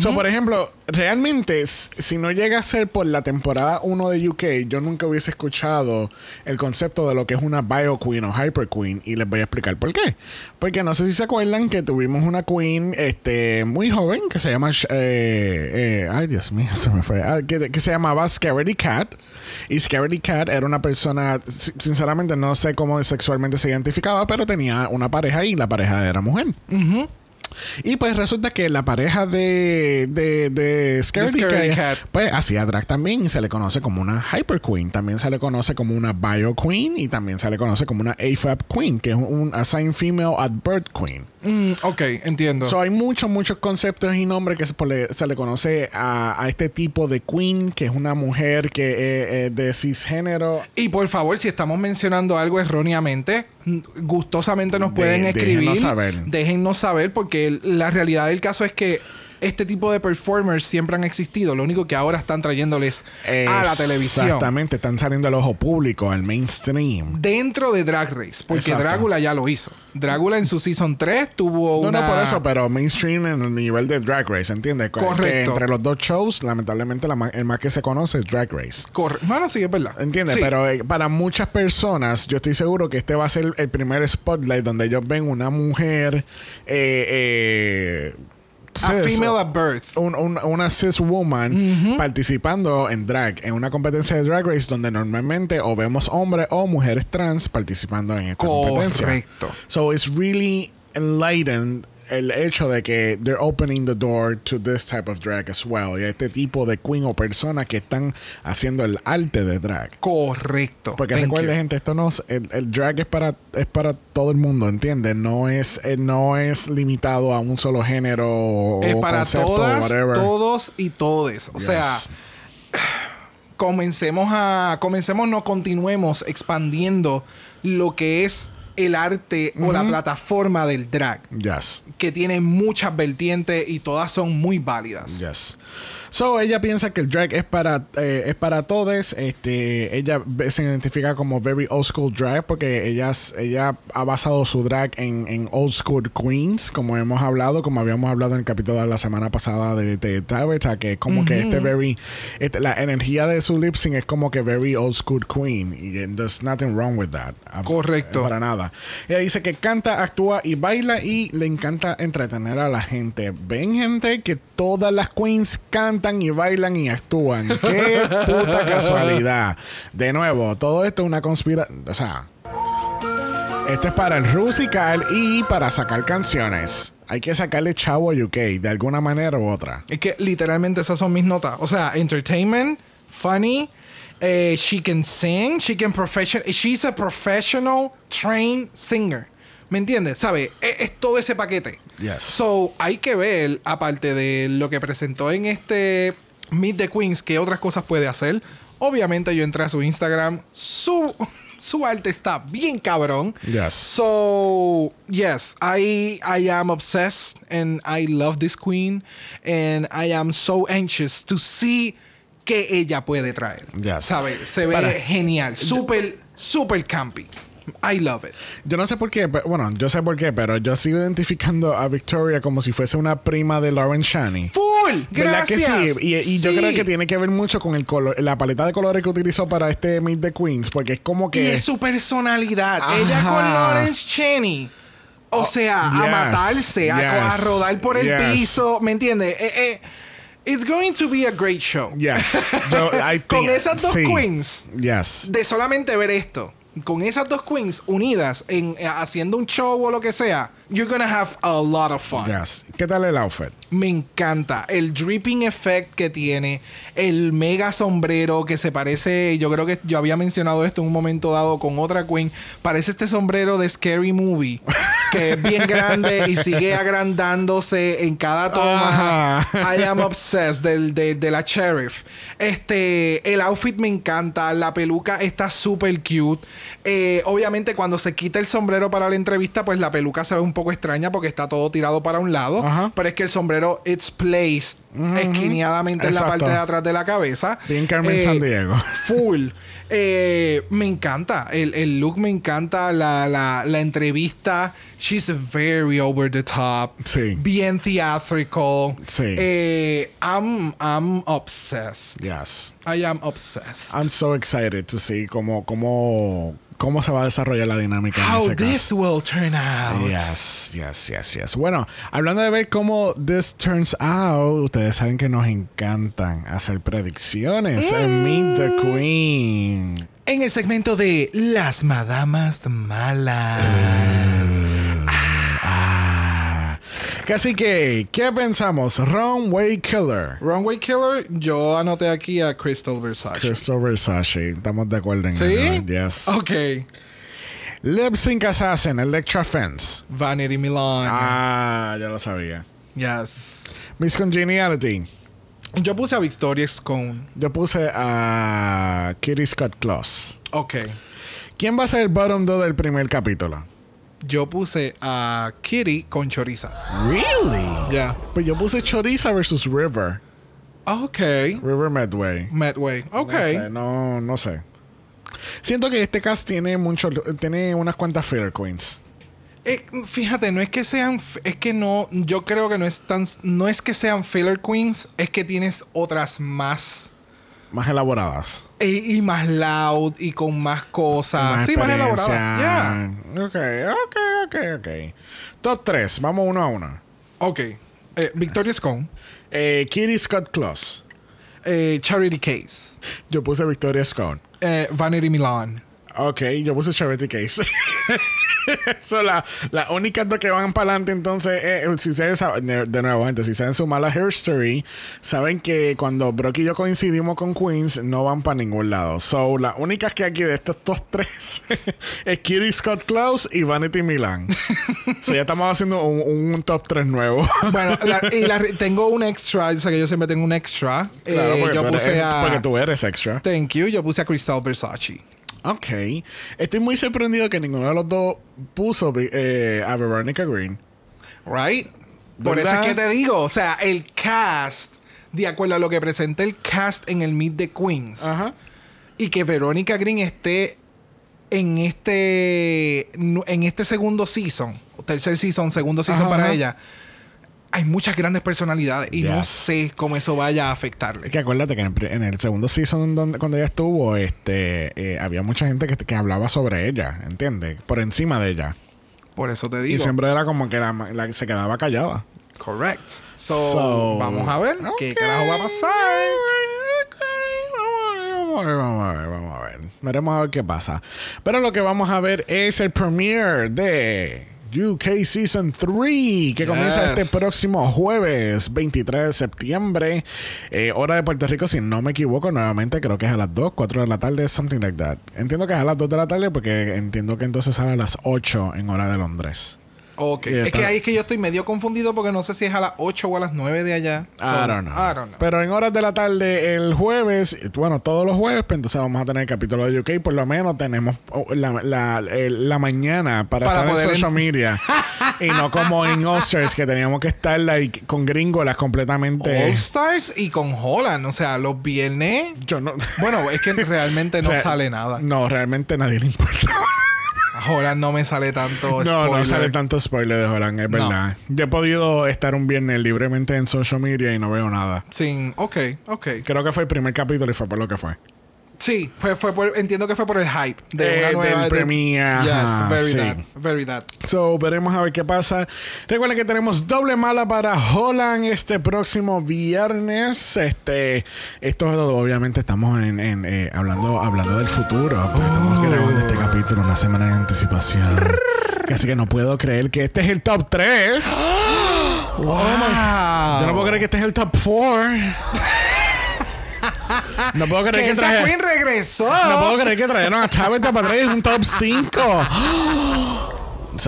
So, por ejemplo, realmente, si no llega a ser por la temporada 1 de UK, yo nunca hubiese escuchado el concepto de lo que es una Bio Queen o Hyper Queen. Y les voy a explicar por qué. Porque no sé si se acuerdan que tuvimos una Queen este, muy joven que se llama. Eh, eh, ay, Dios mío, se me fue. Ah, que, que se llamaba Scaredy Cat. Y Scaredy Cat era una persona, si- sinceramente no sé cómo sexualmente se identificaba, pero tenía una pareja y la pareja era mujer. Y pues resulta que la pareja de, de, de Scaredy Scaredy Cat, Cat. pues hacía drag también y se le conoce como una Hyper Queen. También se le conoce como una Bio Queen y también se le conoce como una AFAB Queen, que es un Assigned Female at Birth Queen. Mm, ok, entiendo. So, hay muchos, muchos conceptos y nombres que se, se le conoce a, a este tipo de queen, que es una mujer que es, es de cisgénero. y por favor, si estamos mencionando algo erróneamente, gustosamente nos De- pueden escribir. déjennos saber. Déjennos saber, porque la realidad del caso es que este tipo de performers siempre han existido. Lo único que ahora están trayéndoles a la televisión. Exactamente, están saliendo al ojo público, al mainstream. Dentro de Drag Race, porque Exacto. Drácula ya lo hizo. Drácula en su season 3 tuvo No, una. no por eso, pero mainstream en el nivel de Drag Race, ¿entiendes? Que Correcto. entre los dos shows, lamentablemente la el más que se conoce es Drag Race. Corre- Bueno, sí, es verdad. ¿Entiendes? Sí. Pero eh, para muchas personas, yo estoy seguro que este va a ser el primer spotlight donde ellos ven una mujer. Eh, eh, A cis, female at birth. un- un- una cis woman participando en drag, en una competencia de drag race donde normalmente o vemos hombres o mujeres trans participando en esta competencia. Correcto. So it's really enlightened el hecho de que they're opening the door to this type of drag as well. Y a este tipo de queen o personas que están haciendo el arte de drag. Correcto. Porque recuerden, gente, esto no es, el, el drag es para, es para todo el mundo, ¿entiendes? No es, eh, no es limitado a un solo género o Es para concepto, todas, whatever. todos y todes. O Yes. sea, comencemos a. Comencemos, no continuemos expandiendo lo que es el arte o la plataforma del drag. Yes. Que tiene muchas vertientes y todas son muy válidas. Yes. So, ella piensa que el drag es para, eh, es para todos. Este, ella se identifica como very old school drag porque ella, ella ha basado su drag en, en old school queens, como hemos hablado, como habíamos hablado en el capítulo de la semana pasada de, de Tabitha, que es como que este very, este- la energía de su lip sync es como que very old school queen. Y eh, there's nothing wrong with that. Ah, Correcto. Para nada. Ella dice que canta, actúa y baila y le encanta entretener a la gente. Ven, gente, que todas las queens cantan y bailan y actúan. Qué puta casualidad. De nuevo, todo esto es una conspiración. O sea, esto es para el Rusical y para sacar canciones. Hay que sacarle chavo a UK de alguna manera u otra. Es que literalmente esas son mis notas. O sea, entertainment, funny, eh, she can sing, she can profession, she's a professional trained singer. ¿Me entiendes? ¿Sabe? Es, es todo ese paquete. Yes. So, hay que ver, aparte de lo que presentó en este Meet the Queens, qué otras cosas puede hacer. Obviamente yo entré a su Instagram, su, su arte está bien cabrón. Yes. So yes, I I am obsessed and I love this queen and I am so anxious to see qué ella puede traer. Yes. ¿Sabe? Se ve Para- genial, super super campy. I love it. Yo no sé por qué, pero- bueno, yo sé por qué, pero yo sigo identificando a Victoria como si fuese una prima de Lauren Shani. Full. ¿Verdad Gracias. que sí? Y, y yo creo que tiene que ver mucho con el color, la paleta de colores que utilizó para este Meet the Queens, porque es como Y que es su personalidad. Ajá. Ella con Lawrence Cheney. O sea, a yes, matarse, a, rodar por el yes. piso. ¿Me entiendes? Eh, eh, it's going to be a great show. Yes. Yo- I Con esas dos sí. queens. Yes. de solamente ver esto, con esas dos queens unidas en eh, haciendo un show o lo que sea, you're gonna have a lot of fun. Yes. ¿Qué tal el outfit? Me encanta el dripping effect que tiene, el mega sombrero que se parece, yo creo que yo había mencionado esto en un momento dado con otra queen, parece este sombrero de Scary Movie, que es bien grande y sigue agrandándose en cada toma. Ajá. I am obsessed del, de, de la sheriff. Este, el outfit me encanta, la peluca está súper cute. Eh, obviamente cuando se quita el sombrero para la entrevista, pues la peluca se ve un poco extraña porque está todo tirado para un lado. Ajá. Pero es que el sombrero it's placed esquineadamente en la parte de atrás de la cabeza. Bien Carmen Sandiego. Full. Eh, me encanta. El, el look me encanta. La, la, la entrevista. She's very over the top. Sí. Bien theatrical. Sí. Eh, I'm, I'm obsessed. Yes. I am obsessed. I'm so excited to see cómo, cómo, cómo se va a desarrollar la dinámica en How ese this caso. will turn out. Yes, yes, yes, yes. Bueno, hablando de ver cómo this turns out, ustedes saben que nos encantan hacer predicciones en Meet the Queen. En el segmento de Las Madamas Malas. Ah. Así que, ¿qué pensamos? Runway Killer. Runway Killer, yo anoté aquí a Crystal Versace. Crystal Versace. Estamos de acuerdo en ¿Sí? eso. Yes. Ok. Lip Sync Assassin, Electra Fence. Vanity Milan. Ah, ya lo sabía. Yes. Miss Congeniality. Yo puse a Victoria Scone. Yo puse a Kitty Scott Claus. Ok. ¿Quién va a ser el bottom 2 del primer capítulo? Yo puse a Kitty con Choriza. Really? Ya. Pues yo puse Choriza versus River. Ok. River Medway. Medway. Ok. No sé, no, no sé. Siento que este cast tiene mucho, tiene unas cuantas filler queens. Eh, fíjate, no es que sean, es que no, yo creo que no es tan, no es que sean filler queens, es que tienes otras más Más elaboradas. y, más loud y con más cosas, Más sí, más elaboradas. Ya. Ok, ok, ok, ok. Top 3. Vamos uno a uno. Ok. Eh, Victoria Scone, Eh, Kitty Scott Claus. eh, Charity Case, Yo puse Victoria Scone. eh, Vanity Milan. Ok, yo puse Charity Case. Las la únicas dos que van para adelante. Entonces, eh, si ustedes saben- de, de nuevo, gente, si saben sumar la Hair Story, saben que cuando Brock y yo coincidimos con Queens, no van para ningún lado. So, las únicas que aquí de estos top tres es Kitty Scott Klaus y Vanity Milan. so, ya estamos haciendo un, un top 3 nuevo. Bueno, la- y la- tengo un extra, o sea que yo siempre tengo un extra. Claro, Eh, yo eres, puse es- a. porque tú eres extra. Thank you, yo puse a Crystal Versace. Ok. Estoy muy sorprendido que ninguno de los dos puso eh, a Veronica Green. Right? Por eso es que te digo, o sea, el cast, de acuerdo a lo que presenta el cast en el Meet the Queens, Ajá. y que Verónica Green esté en este en este segundo season, tercer season, segundo season Ajá, para ajá. ella. Hay muchas grandes personalidades y no sé cómo eso vaya a afectarle. Es que acuérdate que en el, pri- en el segundo season donde, cuando ella estuvo, este, eh, había mucha gente que, que hablaba sobre ella, ¿entiendes? Por encima de ella. Por eso te Y digo. siempre era como que la, la- se quedaba callada. Correct. So, So- vamos a ver qué Ok. carajo va a pasar. Vamos a ver, vamos a ver, vamos a ver. Veremos a ver qué pasa. Pero lo que vamos a ver es el premiere de UK Season 3, que comienza este próximo jueves 23 de septiembre, eh, hora de Puerto Rico, si no me equivoco, nuevamente creo que es a las 2, 4 de la tarde, something like that. Entiendo que es a las 2 de la tarde porque entiendo que entonces sale a las 8 en hora de Londres. Ok. Es está- que ahí es que yo estoy medio confundido porque no sé si es a las 8 o a las 9 de allá. So, I don't know. I don't know. Pero en horas de la tarde el jueves, bueno, todos los jueves, pues entonces vamos a tener el capítulo de UK. Por lo menos tenemos oh, la, la- la mañana para, Para estar poder en social en- media. y no como en Osters, que teníamos que estar like, con gringolas completamente. All Stars y con Holland. O sea, los viernes. Yo no. Bueno, es que realmente no Real- sale nada. No, realmente nadie le importa. Holland no me sale tanto No, no spoiler. sale tanto spoiler de Holland, es No. verdad. Yo he podido estar un viernes libremente en social media y no veo nada. Sin. Ok, ok. Creo que fue el primer capítulo y fue por lo que fue. Sí, fue, fue por- entiendo que fue por el hype de Eh, una nueva. del de- premiere, Yes, very sí. that. Very that. So, veremos a ver qué pasa. Recuerden que tenemos doble mala para Holland este próximo viernes. Este, esto obviamente estamos en, en, eh, hablando, hablando del futuro. porque estamos grabando este capítulo una semana de anticipación. Así que no puedo creer que este es el top 3. Wow. Yo no puedo creer que este es el top 4. No puedo creer que que, esa traje- Queen regresó. No puedo creer que trajeron a Tabitha para traer un top 5.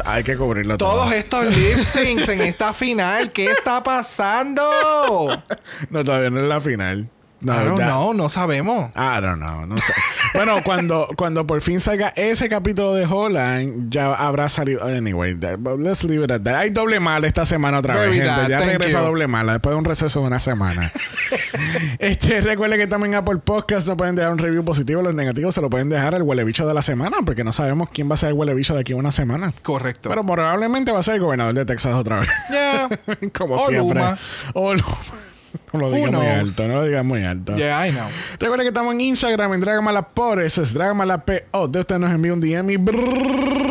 Hay que cubrirlo todo. Todos estos lip syncs en esta final. ¿Qué está pasando? No, todavía no es la final. No, I don't know, no sabemos. I don't know, no sé. bueno, cuando, cuando por fin salga ese capítulo de Holland, ya habrá salido. Anyway, that- but let's leave it at that. Hay doble mala esta semana otra Very vez, gente. Ya thank regresó a doble mala después de un receso de una semana. este, recuerden que también Apple Podcast no pueden dejar un review positivo. Los negativos se lo pueden dejar al huele bicho de la semana, porque no sabemos quién va a ser el huele bicho de aquí a una semana. Correcto. Pero probablemente va a ser el gobernador de Texas otra vez. yeah. Como O siempre. Luma. O Luma. No lo digas muy alto, no lo digas muy alto. Yeah, I know. Recuerden que estamos en Instagram en Dragamala por eso es Dragamala PO. De usted nos envía un DM y Brock.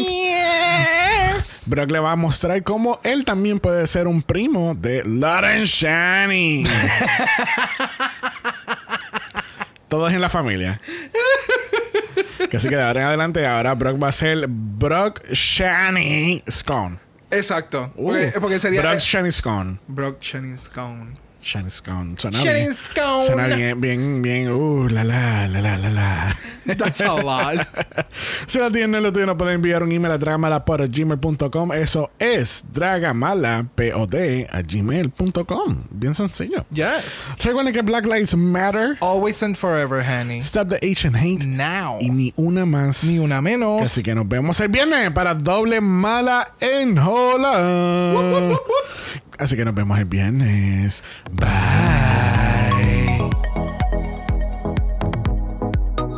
Yes. Brock le va a mostrar cómo él también puede ser un primo de Lauren Shani. Todos en la familia. Que así que de ahora en adelante, ahora Brock va a ser Brock Shani Scone. Exacto. Uh, Porque, porque sería Brock eh, Shani Scone. Brock Shannon's Gone. Shiny Scone. Suena bien. Scone. Suena bien, bien, bien. Uh, la, la, la, la, la, la. That's a lot. si lo tienen, lo tienen, pueden enviar un email a dragamala.gmail.com. Eso es dragamalapod a gmail.com. Bien sencillo. yes. Recuerden que Black Lives Matter. Always and forever, honey. Stop the Asian hate. Now. Y ni una más. Ni una menos. Así que nos vemos el viernes para doble mala en Hola. Así que nos vemos el viernes. Bye.